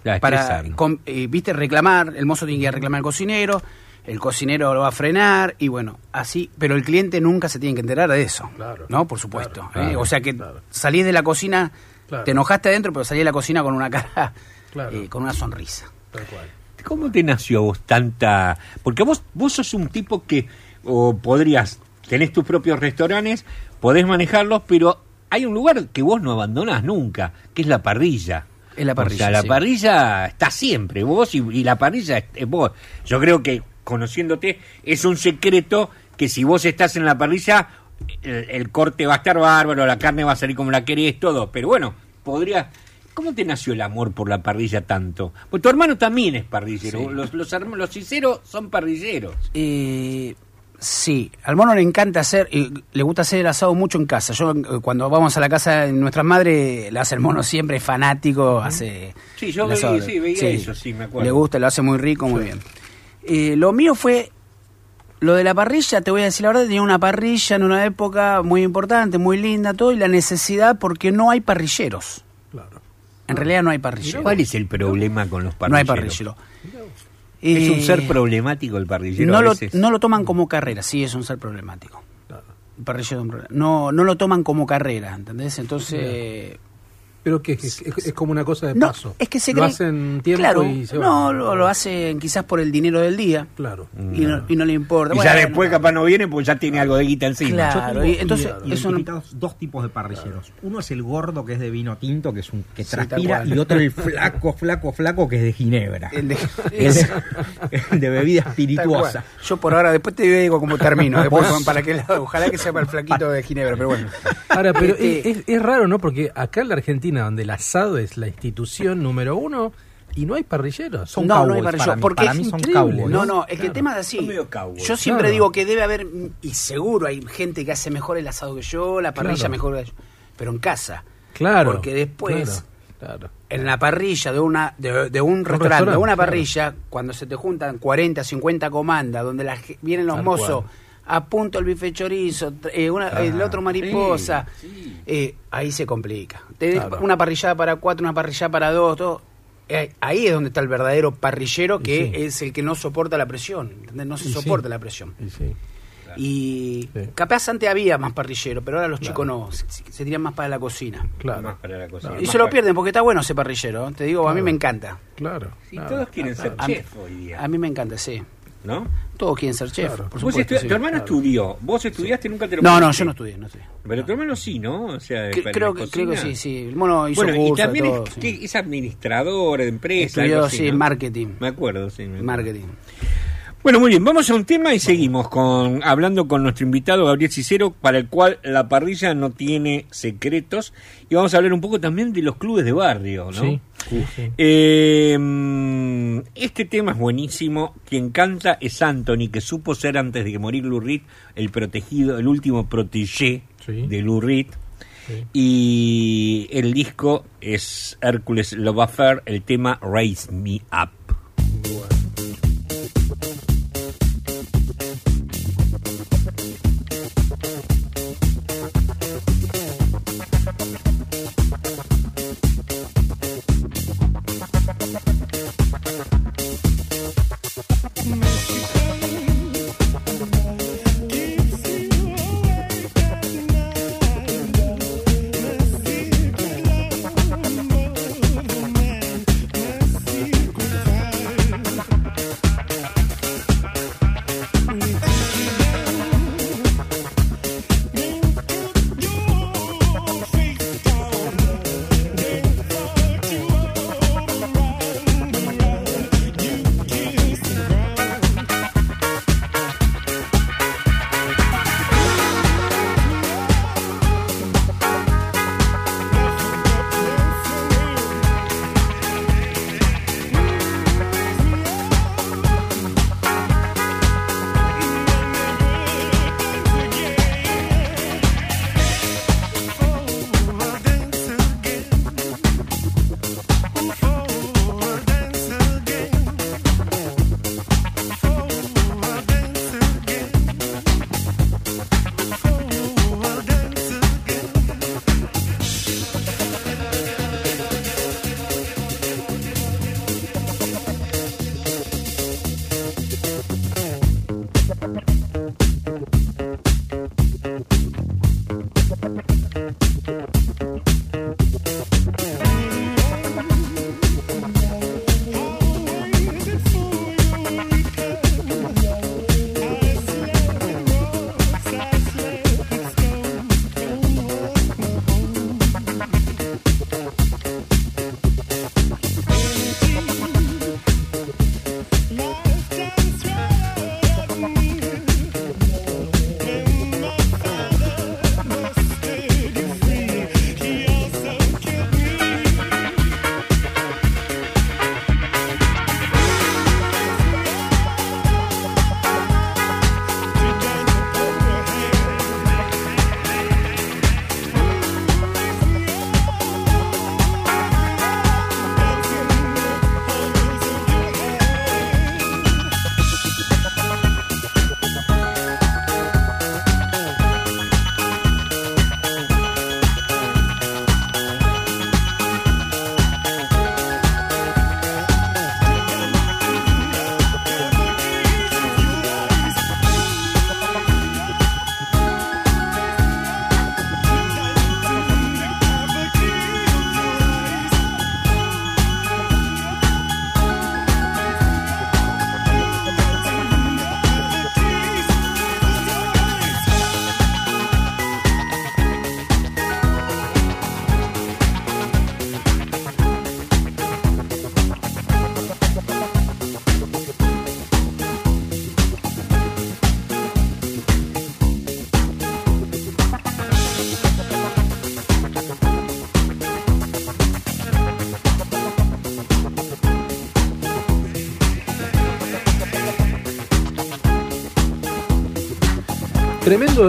La para eh, viste reclamar el mozo tiene que ir a reclamar al cocinero el cocinero lo va a frenar y bueno así pero el cliente nunca se tiene que enterar de eso Claro. no por supuesto Claro, ¿eh? claro, o sea que claro. salís de la cocina Claro. te enojaste adentro pero salís de la cocina con una cara Claro. eh, con una sonrisa Tal cual. ¿Cómo te nació a vos tanta...? Porque vos, vos sos un tipo que o podrías, tenés tus propios restaurantes, podés manejarlos, pero hay un lugar que vos no abandonás nunca, que es la parrilla. Es la parrilla, O sea, la sí. parrilla está siempre, vos y, y la parrilla es, es vos. Yo creo que, conociéndote, es un secreto que si vos estás en la parrilla, el, el corte va a estar bárbaro, la carne va a salir como la querés, todo. Pero bueno, podría... ¿Cómo te nació el amor por la parrilla tanto? Pues tu hermano también es parrillero. Sí. Los, los, los ciceros son parrilleros. Eh, sí, al mono le encanta hacer, eh, le gusta hacer el asado mucho en casa. Yo eh, cuando vamos a la casa de nuestras madres, le hace el mono siempre es fanático, hace... Sí, yo veía- sí, veía eso, sí, me acuerdo. Le gusta, lo hace muy rico, muy bien. Eh, lo mío fue, lo de la parrilla, te voy a decir la verdad, tenía una parrilla en una época muy importante, muy linda, todo, y la necesidad porque no hay parrilleros. Claro. En realidad no hay parrilleros. ¿Cuál es el problema con los No parrilleros? hay parrillero. Es un ser problemático el parrillero no a lo, no lo toman como carrera, sí, es un ser problemático. Claro. El parrillero es un problema. no, no lo toman como carrera, ¿entendés? Entonces... Pero que es, es- es como una cosa de No, paso. es que se lo cree- hacen tiempo claro, y se no, lo, lo hacen quizás por el dinero del día Claro. y, no, y no le importa. Y Bueno, ya después capaz no viene porque ya tiene algo de guita encima. Claro. Y entonces, ide- eso dos tipos de parrilleros. Uno es el gordo que es de vino tinto, que es un que Sí, transpira, y otro el flaco, flaco, flaco que es de ginebra. El de- El de, el de bebida espirituosa. Yo por ahora, después te digo cómo termino. después para qué lado. Ojalá que sea para el flaquito de Ginebra, pero bueno. Ahora, pero Este- es, es- es raro, ¿no? Porque acá en la Argentina, donde el asado es la institución número uno, y no hay parrilleros. Son no, no hay cowboys parrillero, para mí. porque Para es mí son increíble, cowboys. No, no, es que el Claro. tema es así. Son medio cowboys. Yo siempre Claro. digo que debe haber, y seguro hay gente que hace mejor el asado que yo, la parrilla Claro. mejor que yo, pero en casa. Claro. Porque después, Claro. claro. en la parrilla de una de, de un, restaurante, restaurante, de una claro. parrilla, cuando se te juntan 40, 50 comandas, donde vienen los mozos, cual. A punto el bife chorizo, eh, una- Ah, el otro mariposa, eh, ahí se complica. Claro. una parrillada para cuatro, una parrillada para dos, todo. Eh, ahí es donde está el verdadero parrillero que Y sí. es el que no soporta la presión, ¿entendés? No se Y sí. soporta la presión. Y sí. Y Sí. capaz antes había más parrillero, pero ahora los chicos no, se, se tiran más para la cocina. Claro. Más para la cocina. Y Más se lo pierden porque está bueno ese parrilero. ¿eh? Te digo, a mí me encanta. Claro. Sí, claro. todos quieren ser A mí, chef hoy día. a mí me encanta, sí. ¿no? Todos quieren ser chef, Claro. por Vos supuesto. sí. tu hermano estudió, vos estudiaste, nunca te lo No, no, yo no estudié, no estudié. Pero tu hermano sí, ¿no? O sea, Que- creo, que, creo que cocina. sí, sí. El mono hizo Bueno, y también todo, es, sí. que es administrador de empresa. Estudió, algo así, sí, ¿no? marketing. Me acuerdo, sí. me acuerdo. Marketing. Bueno, muy bien, vamos a un tema y seguimos con hablando con nuestro invitado Gabriel Cicero, para el cual la parrilla no tiene secretos, y vamos a hablar un poco también de los clubes de barrio, ¿no? Sí, sí, sí. Eh, mm, este tema es buenísimo. Quien canta es Anthony, que supo ser antes de que morir Lou Reed el protegido, el último protégé Sí. de Lou Reed. Sí. Y el disco es Hércules Love Affair, el tema Raise Me Up.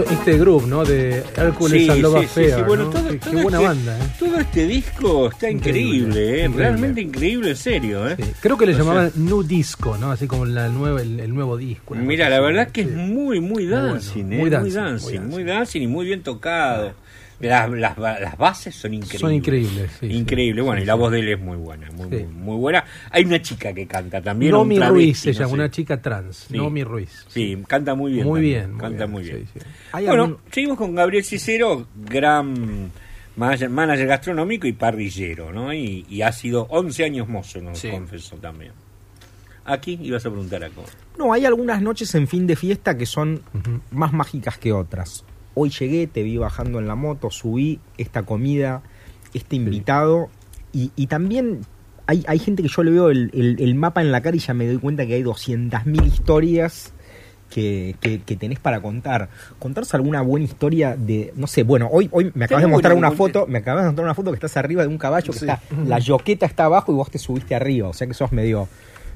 Tremendo este grupo, ¿no? De Hércules Sí, and Love sí, Affair, sí. Bueno, ¿no? todo- qué, todo qué buena este- banda, ¿eh? Todo este disco está increíble, Increíble, ¿eh? increíble. realmente increíble, en serio. ¿eh? Creo que le O sea, llamaban Nu Disco, ¿no? Así como la nueva, el, el nuevo disco. Mira, la verdad que Sí. es muy, muy bueno, dancing, ¿eh? muy dancing, muy muy dancing, dancing. muy dancing y muy bien tocado. Las, las, las bases son increíbles. Son increíbles, sí, sí. Increíble. Bueno, Sí, y la sí. voz de él es muy buena, muy, Sí. muy, muy buena. Hay una chica que canta también. Nomi un Ruiz se no llama, una chica trans. Sí. Nomi Ruiz. Sí, canta muy bien. Muy también, bien, Canta muy bien. sí, sí. ¿Hay Bueno, algún- seguimos con Gabriel Cicero, gran manager, manager gastronómico y parrillero, ¿no? Y, y ha sido 11 años mozo, nos Sí. confesó también. Aquí ibas a preguntar algo. No, hay algunas noches en fin de fiesta que son más mágicas que otras. Hoy llegué, te vi bajando en la moto, subí esta comida, este invitado y, y también hay, hay gente que yo le veo el, el- el mapa en la cara y ya me doy cuenta que hay 200.000 historias que, que- que tenés para contar. Contaros alguna buena historia de, no sé, bueno, hoy, hoy me acabas de mostrar una buena- foto, me acabas de mostrar una foto que estás arriba de un caballo, que está, la yoqueta está abajo y vos te subiste arriba, o sea que sos medio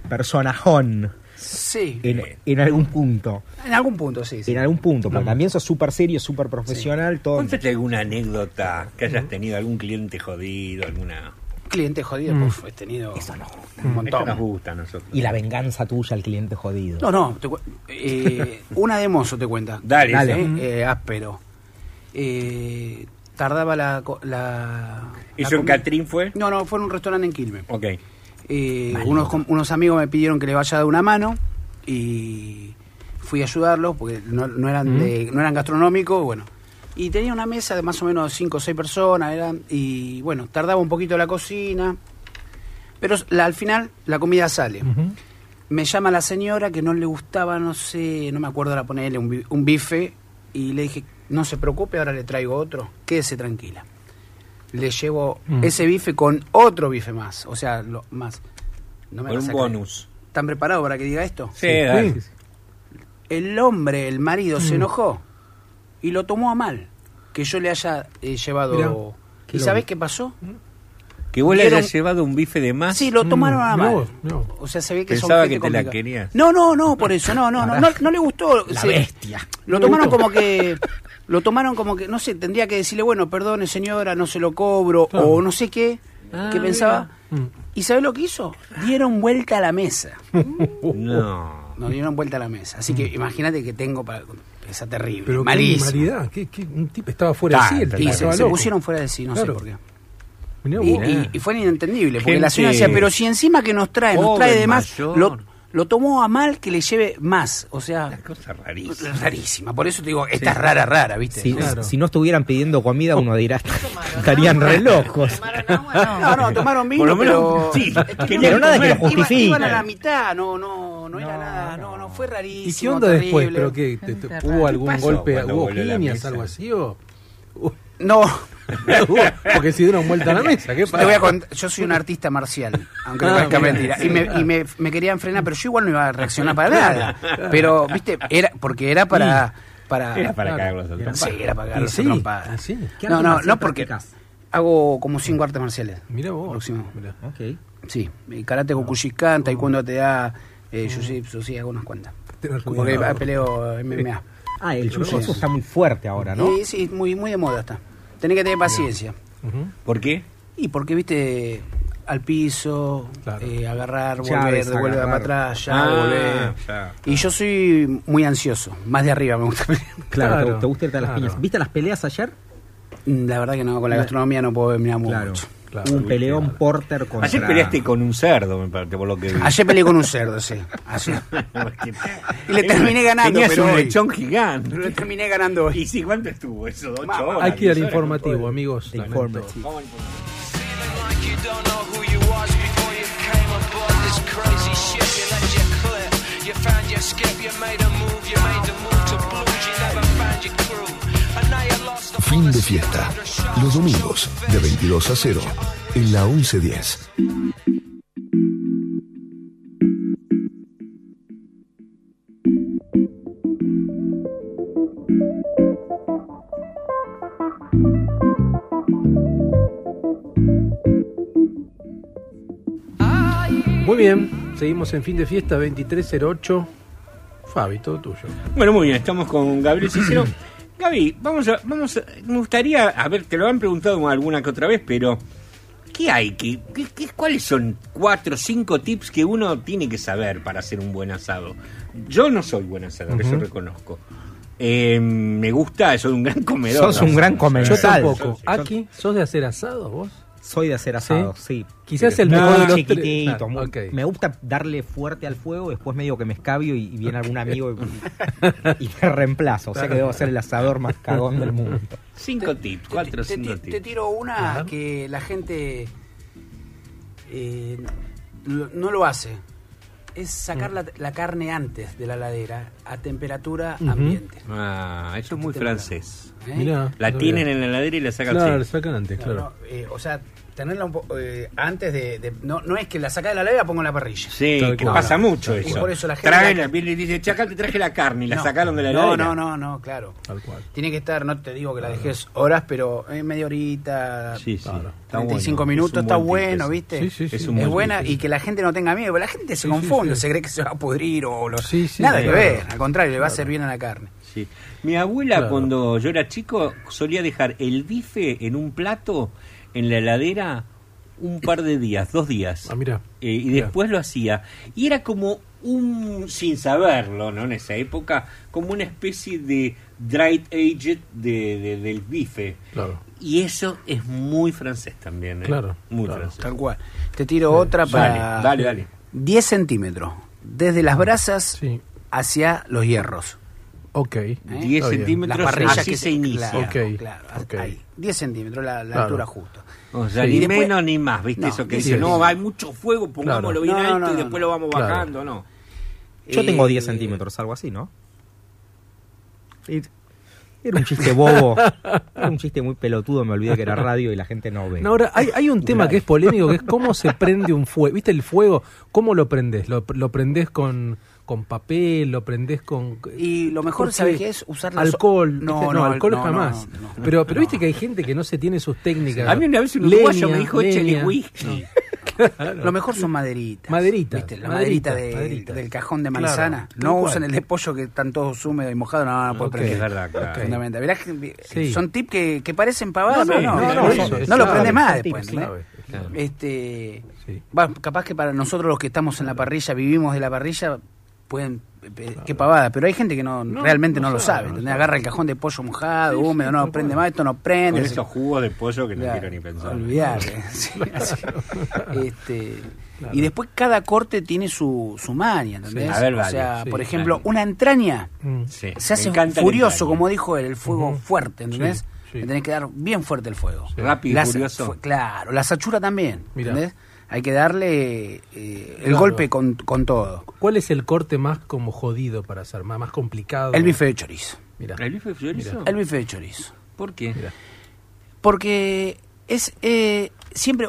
personajón Sí. en, en algún punto. En algún punto, sí. sí. En algún punto, porque también sos súper serio, súper profesional, todo. Cuéntate alguna anécdota que hayas tenido, algún cliente jodido, alguna... Cliente jodido, Mm. uf, he tenido Eso no. un montón. Esto nos gusta a nosotros. Y la venganza tuya al cliente jodido. No, no, te eh, una de mozo te cuenta. Dale, Dale. Eh, eh, áspero. Eh, tardaba la, co- la, ¿Eso la en. Catrín fue? No, no, fue en un restaurante en Quilmes. Ok. Eh, unos, unos amigos me pidieron que le vaya a dar una mano y fui a ayudarlos porque no, no eran de- no eran gastronómicos, bueno. Y tenía una mesa de más o menos cinco o seis personas, eran, y bueno, tardaba un poquito la cocina, pero la- al final la comida sale. Me llama la señora que no le gustaba, no sé, no me acuerdo ahora ponerle un, un bife, y le dije, no se preocupe, ahora le traigo otro, quédese tranquila. Le llevo Mm. ese bife con otro bife más, o sea, lo, más. No me un bonus. ¿Están preparados para que diga esto? Sí, dale. El hombre, el marido, Mm. se enojó y lo tomó a mal que yo le haya eh, llevado. Mirá, ¿Y sabés qué pasó? Que vos le hayas llevado un bife de más. Sí, lo tomaron a Mm, mal. vos. O sea, se ve que son Pensaba gente que te la querías. No, no, no, por eso, no, no, no, no, no le gustó. La Se- bestia. Lo tomaron como que, lo tomaron como que, no sé, tendría que decirle, bueno, perdone señora, no se lo cobro, Claro. o no sé qué, Ah, que pensaba. Mm. ¿Y sabe lo que hizo? Dieron vuelta a la mesa. No. Nos dieron vuelta a la mesa. Así que imagínate que tengo para. Esa terrible. Pero malísimo. qué- qué- un tipo estaba fuera de sí. el tipo, Y se, pusieron fuera de sí, no Claro. sé por qué. Y, vos. y- y fue inentendible, porque Gente- la señora decía, pero si encima que nos trae, nos trae de más, mayor. lo, lo tomó a mal que le lleve más. O Una sea, cosa rarísima. rarísima. Por eso te digo, esta es rara, rara, ¿viste? Si, Claro. si no estuvieran pidiendo comida, uno dirá, estarían re locos. No, no, tomaron vino, Por lo pero... menos, sí, es que querían no- nada que lo iban- justifique. Iban a la mitad, no, no, no era nada, no, no, fue rarísimo, ¿Y qué onda después? ¿Pero qué? ¿Te- ¿Hubo algún ¿Qué pasó golpe? ¿Hubo mesa? algo así? O... No, Porque se dieron vuelta a la mesa. ¿Qué Yo te voy a pasa? cont- yo soy un artista marcial, aunque Ah, no parezca mira. mentira. Y, me, y me, me querían frenar, pero yo igual no iba a reaccionar para nada. Pero, viste, era porque era para... para Era para cagarlos a trompadas. Sí, era para cagarlos sí, ah, sí. ¿Qué No, no, no porque hago como cinco artes marciales. Mira vos. Próximo. Mirá. Ok. Sí, karate Gokushikan, taekwondo te da, eh, jiu-jitsu, sí, hago unas cuantas. Porque peleo MMA. Ah, el jiu-jitsu sí. está muy fuerte ahora, ¿no? Y sí, muy, muy de moda está. Tenés que tener paciencia. ¿Por qué? Y porque, viste, al piso, Claro. eh, agarrar, volver, devolver para atrás, ya, Ah, volver. ya. Y yo soy muy ansioso, más de arriba me gusta pelear. Claro, Claro, te, te gusta irte a las claro. piñas. ¿Viste las peleas ayer? La verdad que no, con la gastronomía no puedo mirar Claro. mucho. Claro, un peleón claro. Porter contra... Ayer peleaste con un cerdo, me parece, por lo que vi. Ayer peleé con un cerdo, sí. Ayer. Y le terminé ganando, Tenías pero un hoy. lechón gigante. Pero le terminé ganando hoy. ¿Y sí cuánto estuvo eso? ¿Ocho Mamá. horas? Hay que ir al informativo, amigos. Vamos al informativo. You found your skip. You made a move. You made the move to blues. You never found your crew. Fin de fiesta. Los domingos de 22 a 0 en la 1110. Muy bien, seguimos en fin de fiesta 2308. Fabi, todo tuyo. Bueno, muy bien, estamos con Gabriel Cicero. Gaby, vamos a, vamos a, me gustaría, a ver, te lo han preguntado alguna que otra vez, pero ¿qué hay? ¿Qué, qué- qué- cuáles son cuatro o cinco tips que uno tiene que saber para hacer un buen asado? Yo no soy buen asador, eso reconozco. Eh, me gusta, soy un gran comedor. Sos un gran Yo comensal. tampoco. Yo- Aquí, ¿sos de hacer asados vos? Soy de hacer asado, sí. Quizás el mejor de los tres. chiquitito. Claro, ok. Me gusta darle fuerte al fuego, después medio que me escabio y, y viene algún amigo y, y me reemplazo. O sea que debo ser el asador más cagón del mundo. Cinco tips, cuatro te, cinco te- te tiro una Ajá. que la gente eh, no lo hace. es sacar la, la carne antes de la ladera a temperatura ambiente. Ah, eso es muy francés. ¿eh? Mirá, La tienen en la heladera y la sacan Claro, sí. sacan antes, Claro, claro. no, eh, o sea, tenerla un poco eh, antes de, de- no, no es que la saca de la ladera y la pongo en la parrilla. Sí, que cual. pasa mucho Y eso. por eso la gente- Traen, viene y dice, che, acá te traje la carne y la No. sacaron de la no, heladera. no, no, no, claro. Tal cual. Tiene que estar, no te digo que la dejes horas, pero eh, media horita, Sí, sí. Claro. Está 35 bueno. minutos, Es está buen bueno. ¿viste? Sí, sí, sí. Es Es un es buen buena y que la gente no tenga miedo, porque la gente se confunde, sí. se cree que se va a pudrir o lo... Sí, sí, nada que ver, al contrario, le va a hacer bien a la carne. Sí. Mi abuela Claro. cuando yo era chico solía dejar el bife en un plato en la heladera un par de días, dos días. Ah, mira. Eh, y después lo hacía. Y era como un, sin saberlo, ¿no? En esa época, como una especie de dried aged de, de- del bife. Claro. Y eso es muy francés también, ¿eh? Claro, Muy claro. francés. Tal cual. Te tiro otra para... Dale, dale, dale. 10 centímetros, desde las brasas Sí. hacia los hierros. Ok. 10 Está bien. centímetros, Las parrillas así que se inicia. Claro, Ok, claro, ok. ahí, 10 centímetros, la, la Claro. altura justa. O sea, Sí. ni después- menos ni más, ¿viste? No, eso que dice, sí, no, sí. hay mucho fuego, pongámoslo Claro. bien No, alto no, y después no. lo vamos Claro. bajando, ¿no? Yo tengo Eh, 10 centímetros, algo así, ¿no? Y- Era un chiste bobo. Era un chiste muy pelotudo, me olvidé que era radio y la gente no ve. No, ahora, hay, hay un tema que es polémico, que es cómo se prende un fuego. ¿Viste el fuego? ¿Cómo lo prendes? ¿Lo, lo prendés con, con papel? ¿Lo prendés con...? Y lo mejor, ¿Por ¿sabes qué? es? Usar la so- Alcohol. No, ¿viste? no, alcohol no, jamás. no, no, no. pero pero No. viste que hay gente que no se tiene sus técnicas. A mí una vez un uruguayo me dijo, échale whisky. Lo mejor son maderitas. Maderitas, ¿Viste? La maderitas, maderita, de- maderitas. del cajón de Claro, manzana. tal no usan el de pollo que están todos húmedos y mojados. No, no, no puede Ok. prender. Es verdad, claro. Fundamental. Verás que Sí. son tips que, que parecen pavadas, No, pero no, no. no, no, no, no, eso es no lo prende más después. tips, ¿no? Claro. Este, Sí. va, capaz que para nosotros los que estamos en la parrilla, vivimos de la parrilla, pueden eh, qué pavada, pero hay gente que no, No, realmente no, no lo sabe, sabe, no agarra el cajón de pollo mojado, húmedo, no tal prende más, esto no prende. Con esos jugos de pollo que no Claro, quiero ni pensar. olvidate. Sí, así. Este, Y después cada corte tiene su, su maña, ¿entendés? Sí. A ver, o vale. sea, Sí, por ejemplo, una entraña Mm. Sí, se hace furioso, entraña. como dijo él, el fuego fuerte, ¿entendés? Sí, sí. Le tenés que dar bien fuerte el fuego. Rápido La- furioso. fu- claro, la sachura también, Mirá. ¿entendés? Hay que darle eh, el Claro. golpe con, con todo. ¿Cuál es el corte más como jodido para hacer? Más, más complicado. El bife de chorizo. Mira. ¿El bife de chorizo? El bife de chorizo. ¿Por qué? Porque es eh, siempre,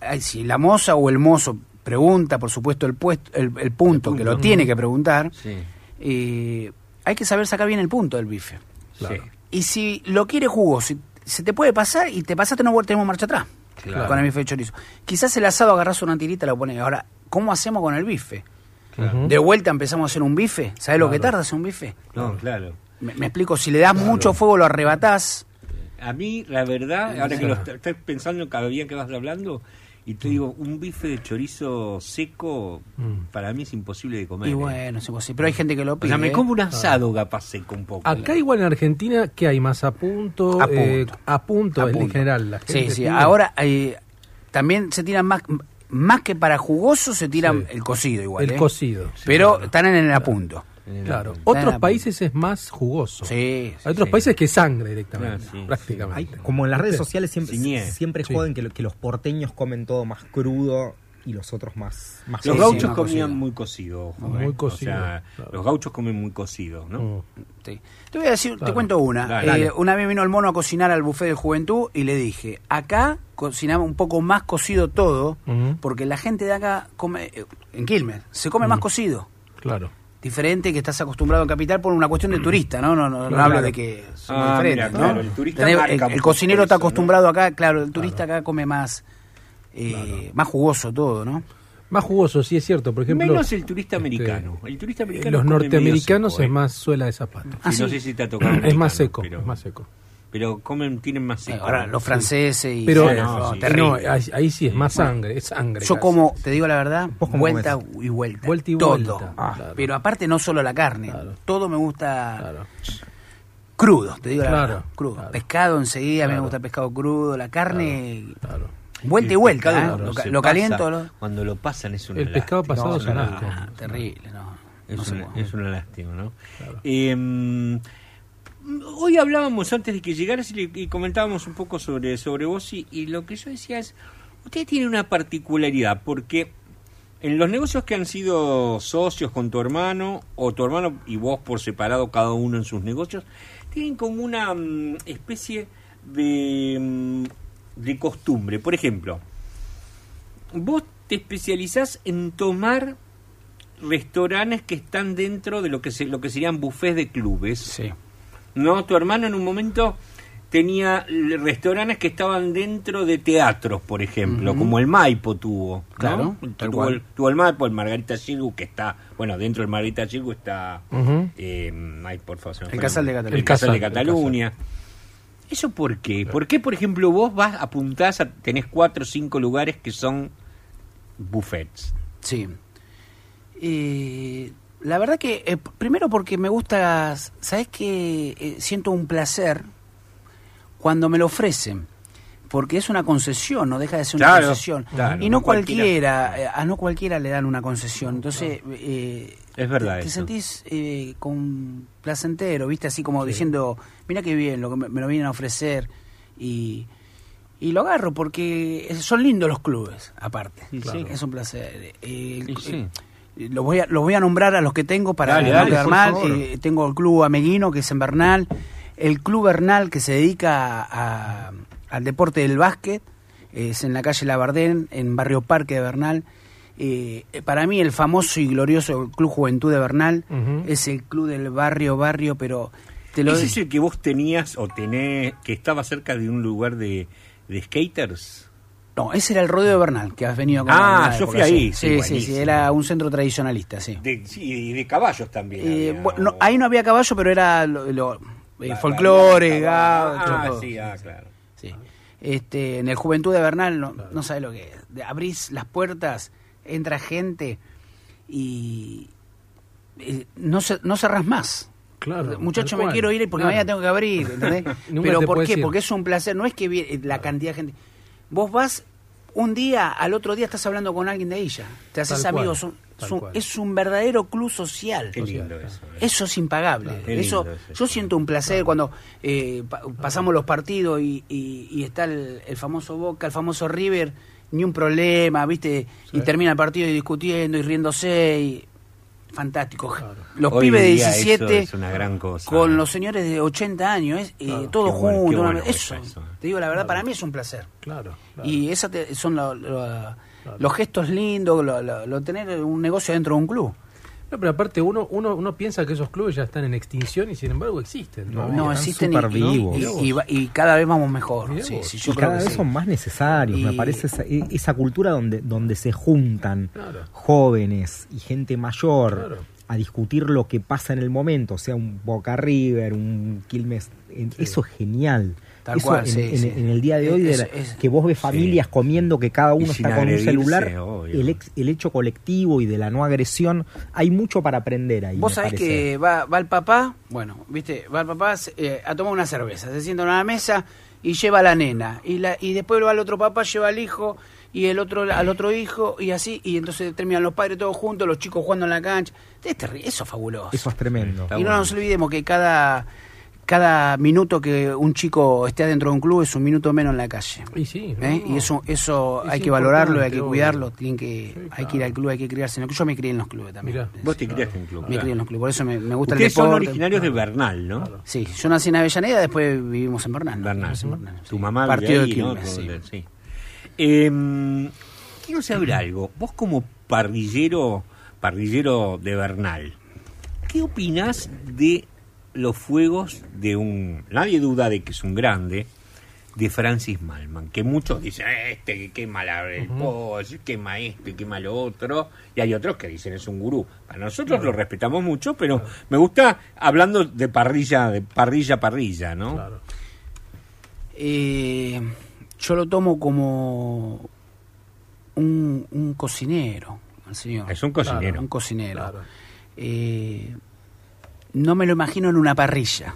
ay, si la moza o el mozo pregunta, por supuesto, el, puesto, el, el punto, que lo tiene que preguntar, Sí, eh, hay que saber sacar bien el punto del bife. Claro. sí. Y si lo quiere jugoso, se te puede pasar y te pasaste, no tenemos marcha atrás Claro. con el bife de chorizo. Quizás el asado agarras una tirita y lo pones. Ahora, ¿cómo hacemos con el bife? De vuelta empezamos a hacer un bife. ¿Sabes lo que tarda hacer un bife? No, claro. Me, me explico, si le das mucho fuego lo arrebatás. A mí, la verdad, ahora que lo Claro. est- estoy pensando cada día que vas hablando, y te digo, un bife de chorizo seco, Mm. para mí es imposible de comer. Y ¿eh? bueno, es imposible. Pero hay gente que lo O pide. sea, me ¿eh? como un asado capaz seco un poco. Acá igual en Argentina, ¿qué hay más? A punto, A eh, punto. a punto, A en punto. general. La Sí, gente sí. pide- Ahora eh, también se tiran más, más que para jugoso, se tiran Sí. el cocido igual. el ¿eh? cocido. Pero claro. están en el apunto. Claro. Otros países es más jugoso. Sí. Hay otros sí. países que sangre directamente, Ah, sí, prácticamente. Hay- como en las redes sociales siempre, siempre Sí. joden que, lo- que los porteños comen todo más crudo y los otros más, más Los Sí, gauchos sí, más comían cocido. muy cocido. Muy cocido, O sea, claro. los gauchos comen muy cocido, ¿no? Mm. Sí. Te voy a decir, te cuento una. Dale, Eh, dale. una vez vino el mono a cocinar al buffet de juventud y le dije, acá cocinamos un poco más cocido todo, porque la gente de acá come, eh, en Quilmes, se come más cocido. Claro. Diferente que estás acostumbrado en Capital por una cuestión de turista, ¿no? No, no, no hablo de que son Ah, diferentes, mira, ¿no? claro, el turista Tenés- marca el, un el poco cocinero está eso, ¿no? acostumbrado acá, claro, el turista acá come más, eh, más jugoso todo, ¿no? Más jugoso, sí es cierto. Por ejemplo, Menos el turista este, americano. El turista eh, americano los norteamericanos seco, es ¿eh? más suela de zapato. Sí, Ah, no sí. sé si te ha tocado. Es más seco, pero, es más seco. Pero comen, tienen más seco. Ahora, ¿no? los franceses y... Pero Sí, no, no, sí. terrible. no, ahí, ahí sí es más sangre, es sangre. Yo casi. como, te digo la verdad, ¿Vos cómo vuelta comés? y vuelta. Vuelta y todo. vuelta, Ah, claro. Pero aparte no solo la carne, Claro. todo me gusta Claro. crudo, te digo la Claro, verdad. Crudo. claro. Pescado enseguida, a mí me gusta el pescado crudo, la carne... Claro. Vuelta y El vuelta, pescado ¿eh? lo, caliento. lo- Cuando lo pasan es una El pescado pasado No, es un una asco. lástima. Ah, terrible, no. Es, una, puede. es una lástima, ¿no? Hoy hablábamos antes de que llegaras y, comentábamos un poco sobre, sobre vos y, lo que yo decía es, usted tiene una particularidad porque En los negocios que han sido socios con tu hermano, o tu hermano y vos por separado, cada uno en sus negocios, tienen como una mm, especie de, mm, de costumbre. Por ejemplo, vos te especializás en tomar restaurantes que están dentro de lo que se, lo que serían buffets de clubes. Sí. No, tu hermano en un momento tenía restaurantes que estaban dentro de teatros, por ejemplo, como el Maipo tuvo. ¿no? Claro, tal tuvo, cual. el, tuvo el Maipo, el Margarita Silgu, que está, bueno, dentro del Margarita Silgu está, eh, ay, por favor, se me El Casal de nombre. Cataluña. El Casal de El Casal, el Cataluña. ¿Eso por qué? ¿Por qué, por ejemplo, vos vas, apuntás, a, tenés cuatro o cinco lugares que son buffets? Sí. Eh, la verdad que, eh, primero porque me gusta, ¿sabes que Siento un placer cuando me lo ofrecen. Porque es una concesión, no deja de ser una Claro, concesión. claro, y no no cualquiera. cualquiera, eh, a no cualquiera le dan una concesión. Entonces, eh, Es verdad te, te sentís eh, con placentero, ¿viste? Así como diciendo, mira qué bien, lo que me, me lo vienen a ofrecer. Y, y lo agarro porque son lindos los clubes, aparte. Es un placer. Eh, Sí, sí. Eh, Los voy, a, los voy a nombrar a los que tengo para Dale, no dale, quedar mal. Eh, tengo el Club Ameguino, que es en Bernal. El Club Bernal, que se dedica a- al deporte del básquet. Es en la calle Labardén, en Barrio Parque de Bernal. Eh, para mí, el famoso y glorioso Club Juventud de Bernal es el club del barrio, barrio, pero te lo ¿Ese es el que vos tenías o tenés, que estaba cerca de un lugar de, de skaters? No, ese era el rodeo de Bernal, que has venido con Ah, yo fui ahí, Sí, sí, sí, era un centro tradicionalista, sí. De, sí, y de caballos también. Eh, había, bueno, no, ahí no había caballo, pero era lo, lo- eh, la- folclore, la- gaucho, Ah, todo. sí, ah, claro. Sí. Este, en el Juventud de Bernal, no, no sabes lo que es. Abrís las puertas, entra gente y eh, no, no cerrás más. Claro. Muchacho, me quiero ir porque Claro. mañana tengo que abrir, ¿entendés? Pero ¿por qué? ir. Porque es un placer. No es que viene la cantidad de gente. Vos vas un día, al otro día estás hablando con alguien de ya. Te haces amigos. son- son- es un verdadero club social. Qué lindo eso. Eso es impagable. Qué Eso, lindo eso. yo siento un placer cuando eh, pa- pasamos los partidos y, y- y está el, el famoso Boca, el famoso River, ni un problema, ¿viste? Y termina el partido y discutiendo y riéndose. Y... Fantástico. Los Hoy pibes de día eso 17 es una gran cosa. con los señores de 80 años, eh, Claro, todos bueno, juntos. bueno eso, te digo la verdad, para mí es un placer. Claro. claro. Y esos son lo- lo- los gestos lindos, lo, lo- lo tener un negocio dentro de un club. No, pero aparte uno, uno, uno piensa que esos clubes ya están en extinción y sin embargo existen. No, existen y, y- vivos. y- y va- y cada vez vamos mejor. Mirá Sí, vos. sí, yo y creo cada que vez sí. son más necesarios, me parece esa, e- esa cultura donde, donde se juntan Claro. jóvenes y gente mayor Claro. a discutir lo que pasa en el momento, o sea, un Boca River, un Quilmes, en- eso es genial. Tal eso cual, en, sí, en- sí. en el día de hoy, de Es- la- es- que vos ves familias comiendo, que cada uno está con un celular, obvio. El, ex- el hecho colectivo y de la no agresión, hay mucho para aprender ahí. Vos sabés parece. que va, va el papá, bueno, viste, va el papá eh, a tomar una cerveza, se sienta en una mesa y lleva a la nena. Y, la, y después va el otro papá, lleva al hijo y el otro al otro hijo y así. Y entonces terminan los padres todos juntos, los chicos jugando en la cancha. Eso es fabuloso. Eso es tremendo. Está y no bueno. nos olvidemos que cada, cada minuto que un chico esté dentro de un club es un minuto menos en la calle. Y sí, no, ¿Eh? no. Y eso, eso Es hay que valorarlo, hay que cuidarlo, tienen que, Sí, hay que ir al club, hay que criarse. Yo me crié en los clubes también. Mirá. Vos te criaste en club. Me claro. crié en los clubes, por eso me, me gusta Ustedes el son deporte. originarios de Bernal, ¿no? Sí, yo nací en Avellaneda, después vivimos en Bernal. Bernal. Bernal, Tu sí. mamá Partido ahí, de ¿no? Quilmes, sí. sí. Eh, quiero saber algo. Vos como parrillero, parrillero de Bernal, ¿qué opinás de los fuegos de un... Nadie duda de que es un grande, de Francis Malman, que muchos dicen, "Eh, este que quema la- el pollo, quema esto y quema lo otro, y hay otros que dicen es un gurú. Para nosotros lo respetamos mucho, pero me gusta hablando de parrilla, de parrilla, parrilla, ¿no? Claro. Eh, yo lo tomo como un, un cocinero, el señor. Es un cocinero. Un cocinero. Claro. Eh, no me lo imagino en una parrilla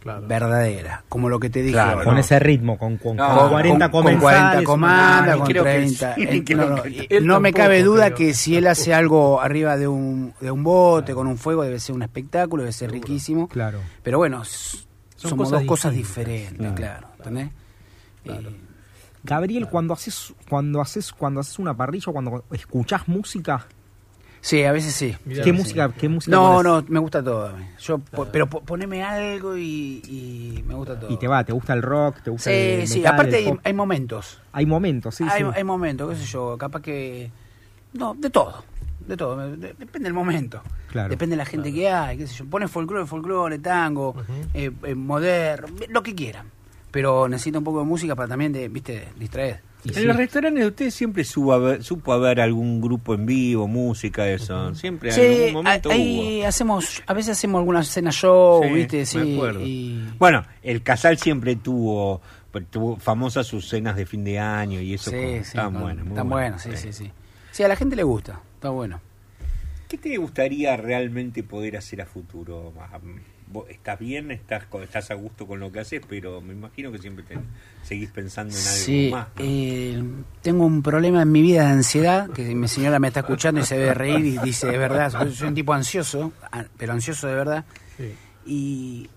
Claro. verdadera, como lo que te dije Claro. Con ese ritmo, con, con, No, con con- 40 con, con 40 comensales, comandas, no, con creo que 30. sí, Eh, no, que- Él me cabe duda creo. que si él hace algo arriba de un, de un bote con un fuego debe ser un espectáculo, debe ser riquísimo. Claro. Pero bueno, Son somos cosas dos cosas diferentes, Claro. claro. ¿entendés? Eh, Gabriel, cuando haces cuando haces cuando haces una parrilla, o cuando escuchás música, Sí, a veces sí. Mirá, ¿qué sí. música qué música No, pones? no, me gusta todo. a mí. Yo, po- pero po- poneme algo y, y me gusta todo. Y te va, te gusta el rock, te gusta Sí, el sí. metal, Aparte el hay, hay momentos. hay momentos, sí, hay, sí. hay momentos, qué sé yo, capaz que... No, de todo. De todo. de- depende del momento. Claro. Depende de la gente que hay, qué sé yo. Pone folclore, folclore, tango, eh, eh, moderno, lo que quieran. Pero necesita un poco de música para también, de, viste, distraer. Y En sí. los restaurantes de ustedes siempre supo haber, supo haber algún grupo en vivo, música, eso. Siempre en Sí, algún momento ahí hacemos, a veces hacemos algunas escenas show, Sí, viste, me sí. acuerdo. y- Bueno, el Casal siempre tuvo, tuvo famosas sus cenas de fin de año y eso. Sí, como- sí, estaban no, buenas. muy Están buenas. buenas, sí, sí, sí. Sí, a la gente le gusta, está bueno. ¿Qué te gustaría realmente poder hacer a futuro? Vos ¿Estás bien? ¿Estás, co- ¿Estás a gusto con lo que haces? Pero me imagino que siempre te, seguís pensando en algo Sí, más. ¿no? eh, tengo un problema en mi vida de ansiedad, que mi señora me está escuchando y se ve reír y dice, de verdad, soy, un tipo ansioso, pero ansioso de verdad. Sí. Y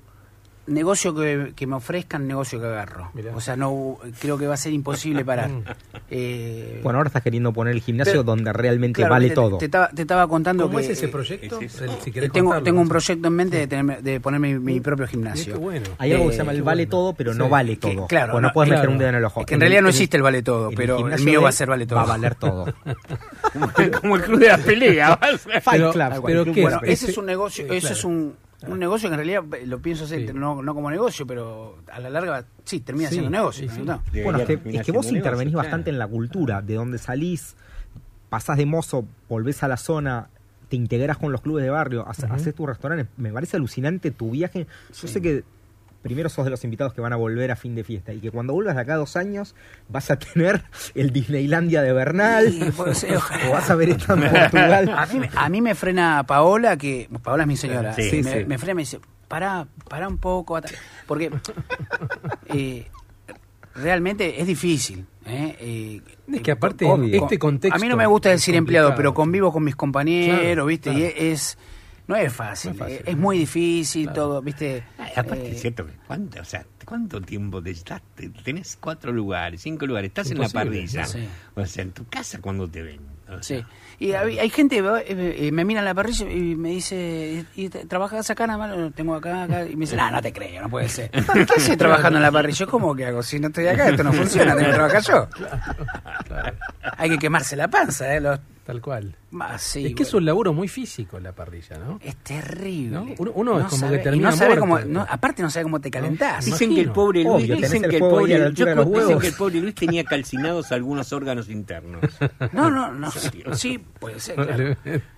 negocio que, que me ofrezcan, negocio que agarro. Mirá. O sea, no creo que va a ser imposible parar. Mm. Eh, Bueno, ahora estás queriendo poner el gimnasio Pero- donde realmente claro, vale te, todo. Te, estaba- te estaba contando ¿Cómo que es ese eh, proyecto? es eso. Si eh, tengo, contarlo, tengo un no proyecto en mente de, tener- de poner mi, mi propio gimnasio. qué bueno. Hay algo que Eh, se llama el vale bueno. todo, pero no Sí. vale Que, todo. claro, Pues no, no, puedes meter claro. un dedo en el ojo. Es que en realidad no existe el vale en todo, el pero el mío va a ser vale todo. Va a valer todo. Como, como el club de la pelea. Fight Pero- Club. pero. Bueno, ese es un negocio, eh, ese es un, un negocio que en realidad eh, lo pienso hacer, Sí. no, no como negocio, pero a la larga sí, termina Sí, siendo negocio. sí, sí. ¿no? Bueno, es que, Debería es que vos intervenís negocio, bastante en la cultura, de donde salís, pasás de mozo, volvés a la zona, te integras con los clubes de barrio, haces, Ujú. haces tus restaurantes. Me parece alucinante tu viaje. Yo sé que primero sos de los invitados que van a volver a fin de fiesta y que cuando vuelvas de acá a dos años vas a tener el Disneylandia de Bernal Sí, o vas a ver esta en Portugal. A mí, me- a mí me frena Paola, que Paola es mi señora, Sí, me, sí. me frena y me dice, pará, pará un poco, ata-". porque eh, realmente es difícil. ¿eh? Eh, Es que aparte, este contexto. A mí no me gusta decir empleado, pero convivo con mis compañeros, Claro, ¿viste? claro. Y es, no es fácil, No es fácil, es muy difícil Claro. todo, ¿viste? Ay, aparte Eh, es cierto que cuánto, o sea, cuánto tiempo te estás, te- tenés cuatro lugares, cinco lugares, estás en la parrilla, sí. o sea, en tu casa cuando te ven, o sea, Sí. Y hay, hay gente eh, eh, me mira en la parrilla y me dice, ¿y trabajas acá nada más? Tengo acá, acá. Y me dice, no, no te creo, no puede ser. ¿Qué haces trabajando en la parrilla? ¿Cómo que hago? Si no estoy acá, esto no funciona, tengo que trabajar yo. Claro, Hay que quemarse la panza, ¿eh? Los, tal cual. sí, es que es un laburo muy físico la parrilla, ¿no? Es terrible. ¿No? Uno- uno es como sabe- que termina no sabe muerto. cómo, no, Aparte no sabe cómo te calentás. No, Dicen que el pobre Luis, Obvio, tenés dicen el que el fuego ahí pobre, a la altura de yo- los dicen huevos. que el pobre Luis tenía calcinados algunos órganos internos. No, no, no. Sí, puede ser. claro.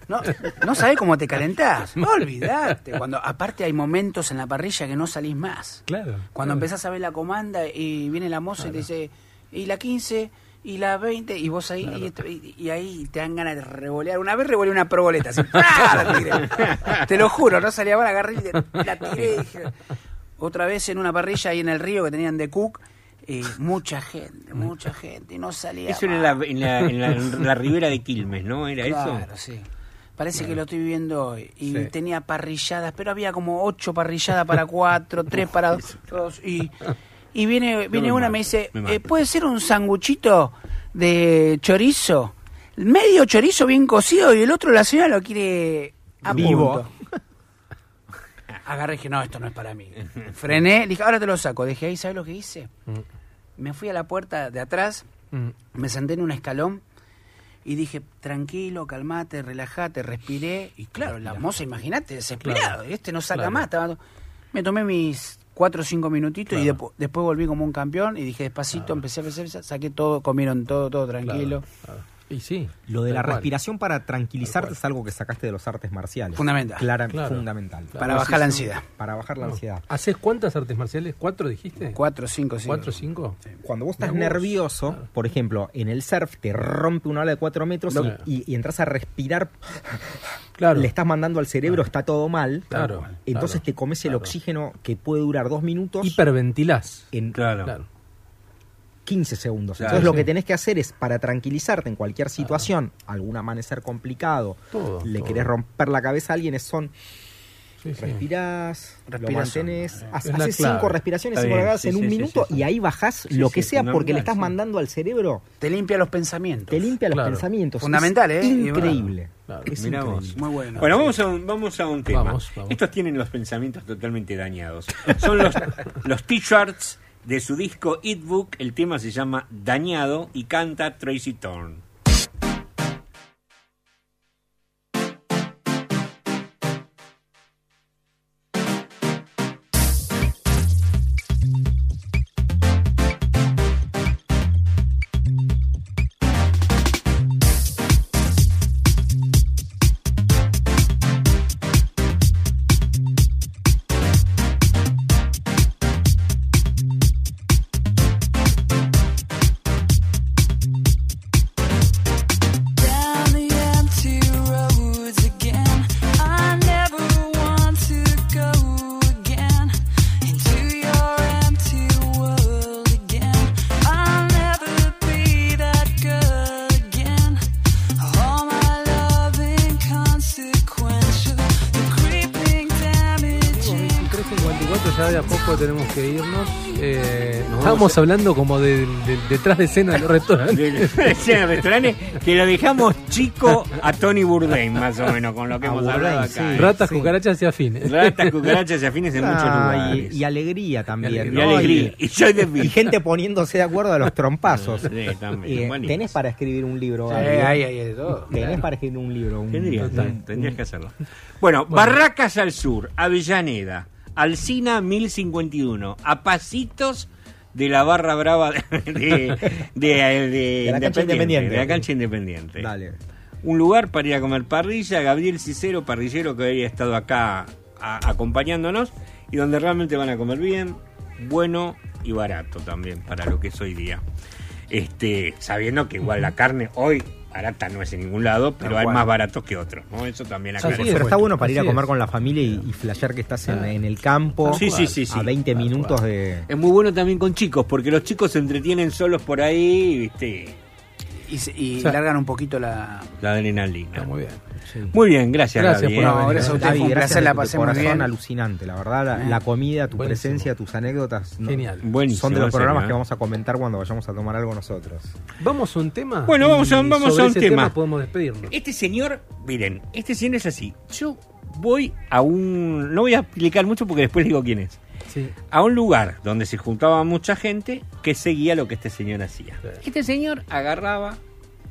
No, no sabés cómo te calentás. No olvidate. Cuando, aparte hay momentos en la parrilla que no salís más. Claro. Cuando claro. empezás a ver la comanda y viene la moza y te dice, y la 15, y la 20, y vos ahí, y, esto- y- y ahí te dan ganas de revolear. Una vez revoleé una proboleta, así, ¡ah! Te lo juro, no salía mal, agarré y la tiré. Otra vez en una parrilla ahí en el río que tenían de Cook, eh, mucha gente, mucha gente, y no salía Eso era en la, en, la, en la- en la ribera de Quilmes, ¿no? ¿Era Claro, eso? sí. Parece que lo estoy viviendo hoy. Y Sí. tenía parrilladas, pero había como ocho parrilladas para cuatro, tres para dos. Y, y viene, viene me una y me dice, me eh. ¿puede ser un sanguchito de chorizo? Medio chorizo bien cocido y el otro la señora lo quiere a Vivo. punto. Agarré y dije, no, esto no es para mí. Frené, dije, ahora te lo saco. Dejé ahí, ¿sabes lo que hice? Me fui a la puerta de atrás, Mm. me senté en un escalón y dije, tranquilo, calmate, relajate, respiré. Y claro, la moza, imagínate, desesperado. Claro. Este no saca Claro. más. estaba- Me tomé mis cuatro o cinco minutitos y después volví como un campeón y dije despacito, empecé a empecé, saqué todo, comieron todo, todo tranquilo. Claro. Y sí. Lo de la cual. respiración para tranquilizarte es algo que sacaste de los artes marciales. Fundamental. Clara, Claro. fundamental. Para bajar la ansiedad. Para bajar la ansiedad. ¿Haces cuántas artes marciales? ¿Cuatro dijiste? Cuatro, cinco, cinco. ¿Cuatro, cinco? Cuando vos estás nervioso, Claro. por ejemplo, en el surf te rompe una ola de cuatro metros y- Claro. y, y entras a respirar, Claro. le estás mandando al cerebro, está todo mal. Claro, Entonces claro, te comes el claro. oxígeno que puede durar dos minutos Hiperventilás. en Claro. Claro. 15 segundos. Claro, Entonces lo que tenés que hacer es, para tranquilizarte en cualquier situación, algún amanecer complicado, Todo, le todo. querés romper la cabeza a alguien, es son Sí, sí. Respirás, lo mantenés, haces clave. cinco respiraciones, Está cinco bien, regadas sí, en un minuto sí, sí. y ahí bajás Sí, lo sí, que sea porque le estás sí. mandando al cerebro, Te limpia los pensamientos. te limpia los Claro. pensamientos. Fundamental, Es ¿eh? Increíble. Claro. Es vos. increíble. Muy bueno. Bueno, vamos a un, vamos a un tema. Vamos, vamos. Estos tienen los pensamientos totalmente dañados. Son los, los t-shirts de su disco It Book. El tema se llama Dañado y canta Tracy Thorn. Estábamos hablando como de, de- detrás de escena de los restaurantes. De escena de restaurantes que lo dejamos chico a Tony Bourdain, más o menos, con lo que A hemos Bourdain, hablado sí. acá. Ratas, Sí. cucarachas y afines. Ratas, cucarachas y afines en muchos Ah, lugares. y, y alegría también. Y Y ¿no? alegría. Y soy de Y gente poniéndose de acuerdo a los trompazos. Sí, también. Eh. ¿Tenés para escribir un libro? Sí, ahí, ahí, de todo. ¿Tenés para escribir un libro? Un, Tendrías, un- tendrías que hacerlo. Bueno, Barracas al sur, Avellaneda, Alcina 1051, a pasitos de la barra brava de, de, de- de la cancha Independiente. de la cancha independiente. Dale. Un lugar para ir a comer parrilla, Gabriel Cicero, parrillero que había estado acá a- acompañándonos y donde realmente van a comer bien, bueno y barato también para lo que es hoy día. Este, sabiendo que igual la carne hoy barata no es en ningún lado, pero hay más baratos que otros, ¿no? Eso también acá. Así Pero es, está bueno, para ir a comer con la familia y, y flashear que estás en, Ah. en el campo Sí, sí, sí, sí. a 20 Tal minutos de... Es muy bueno también con chicos, porque los chicos se entretienen solos por ahí, ¿viste? Y, se- y O sea- largan un poquito la. La adrenalina. Está muy bien. Muy bien, gracias, Gracias Gaby, por ¿eh? haber No, gracias a Gaby, un gracias placer, la pasé muy corazón bien. alucinante, la verdad, la, Eh. la comida, tu Buenísimo. presencia, tus anécdotas ¿no? Genial. Buenísimo, son de los programas ¿eh? que vamos a comentar cuando vayamos a tomar algo nosotros. Vamos a un tema. Bueno, vamos a- vamos sobre a un ese tema. Podemos despedirnos. Este señor, miren, este señor es así. Yo voy a un. No voy a explicar mucho porque después digo quién es. Sí. A un lugar donde se juntaba mucha gente que seguía lo que este señor hacía. Este señor agarraba,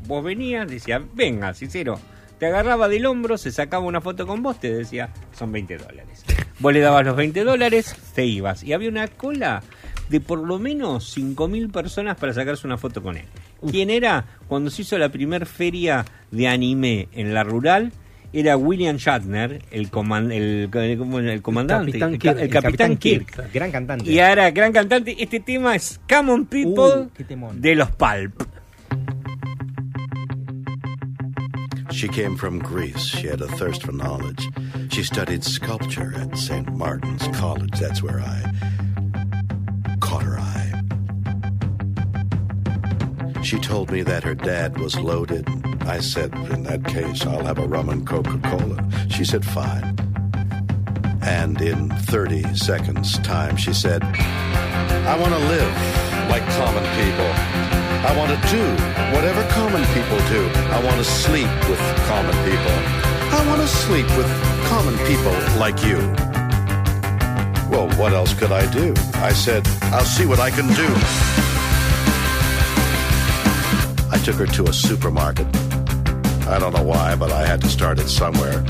vos venías, decía, venga, Cicero. Te agarraba del hombro, se sacaba una foto con vos, te decía, son 20 dólares. Vos le dabas los 20 dólares, te ibas. Y había una cola de por lo menos 5.000 personas para sacarse una foto con él. ¿Quién era? Cuando se hizo la primer feria de anime en la rural, era William Shatner, el, coman- el, el- el comandante, Capitán Kirk. el capitán Kirk. Gran cantante. Y ahora, gran cantante, este tema es Common People Uh, de los Pulp. She came from Greece. She had a thirst for knowledge. She studied sculpture at St. Martin's College. That's where I caught her eye. She told me that her dad was loaded. I said, in that case, I'll have a rum and Coca Cola. She said, fine. And in 30 seconds' time, she said, I want to live like common people. I want to do whatever common people do. I want to sleep with common people. I want to sleep with common people like you. Well, what else could I do? I said, I'll see what I can do. I took her to a supermarket. I don't know why, but I had to start it somewhere.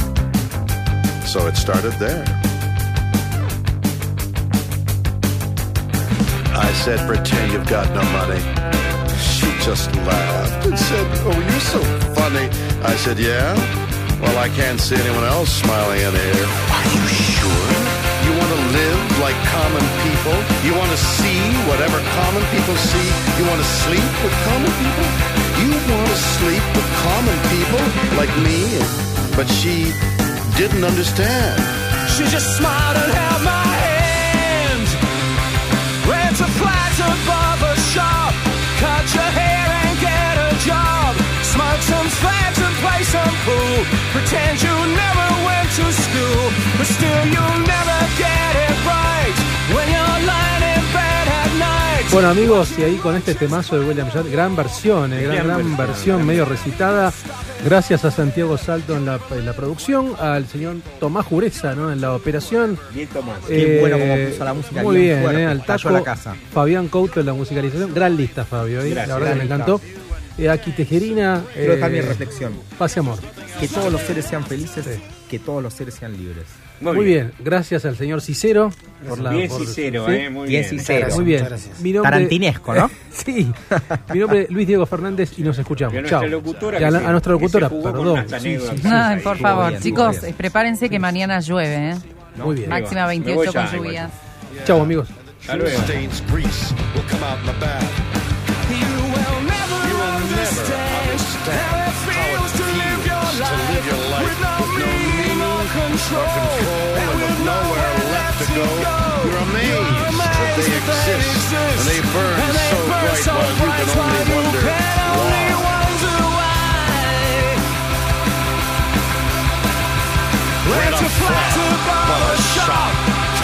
So it started there. I said, pretend you've got no money. She just laughed and said, oh, you're so funny. I said, yeah? Well, I can't see anyone else smiling in here. Are you sure? You want to live like common people? You want to see whatever common people see? You want to sleep with common people? You want to sleep with common people like me? But she didn't understand. She just smiled and held my hand. Ran to flags above a shop. Cut your hair and get a job. Smoke some and play some pool. Pretend you never went to school, but still you'll never get it right when you're lying in bed at night. Bueno amigos, y ahí con este temazo de William Shatner, gran versión, eh, gran, Gran versión, medio recitada. Gracias a Santiago Salto en la, en la producción, al señor Tomás Jureza ¿no? en la operación. Bien Tomás. Qué bueno cómo puso la música Muy bien bien, fuerte, eh, al taco. la casa. Fabián Couto en la musicalización. Gran lista, Fabio. ¿eh? Gracias. la verdad que me encantó. Eh, aquí Tejerina. Quiero eh, dejar mi reflexión. Paz y amor. Que todos los seres sean felices, que todos los seres sean libres. Muy, bien. gracias al señor Cicero. Por la, Bien por- Cicero, ¿sí? eh, muy Bien bien. Cicero. Muy bien. Mi nombre- Tarantinesco, ¿no? sí. Mi nombre es Luis Diego Fernández y nos Y a escuchamos. Chao. locutora Y a, a nuestra locutora, perdón. unas Sí, anécdotas. sí, sí. Ay, sí, por favor, bien, chicos, bien. prepárense que mañana llueve, ¿eh? Muy bien. Máxima Me voy 28 ya, con lluvias. Chao, amigos. Hasta luego. Understand how it feels to live your life with no meaning or control, and with nowhere left to go. You're amazed that they exist, and they burn so bright while you can only wonder why. Rent a flat to barber shop,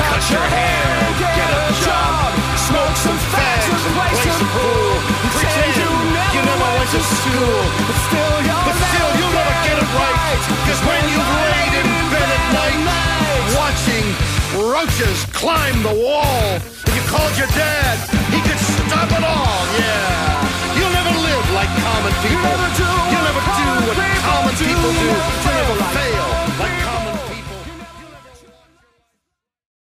cut your hair, get a job, smoke some fags and play some pool. To school, but still you'll But still, you'll never get it right. Cause when you've laid in bed at night, watching roaches climb the wall, and you called your dad, he could stop it all, yeah. You'll never live like common people. never do You'll never do what common common people people do. You'll never You'll fail fail like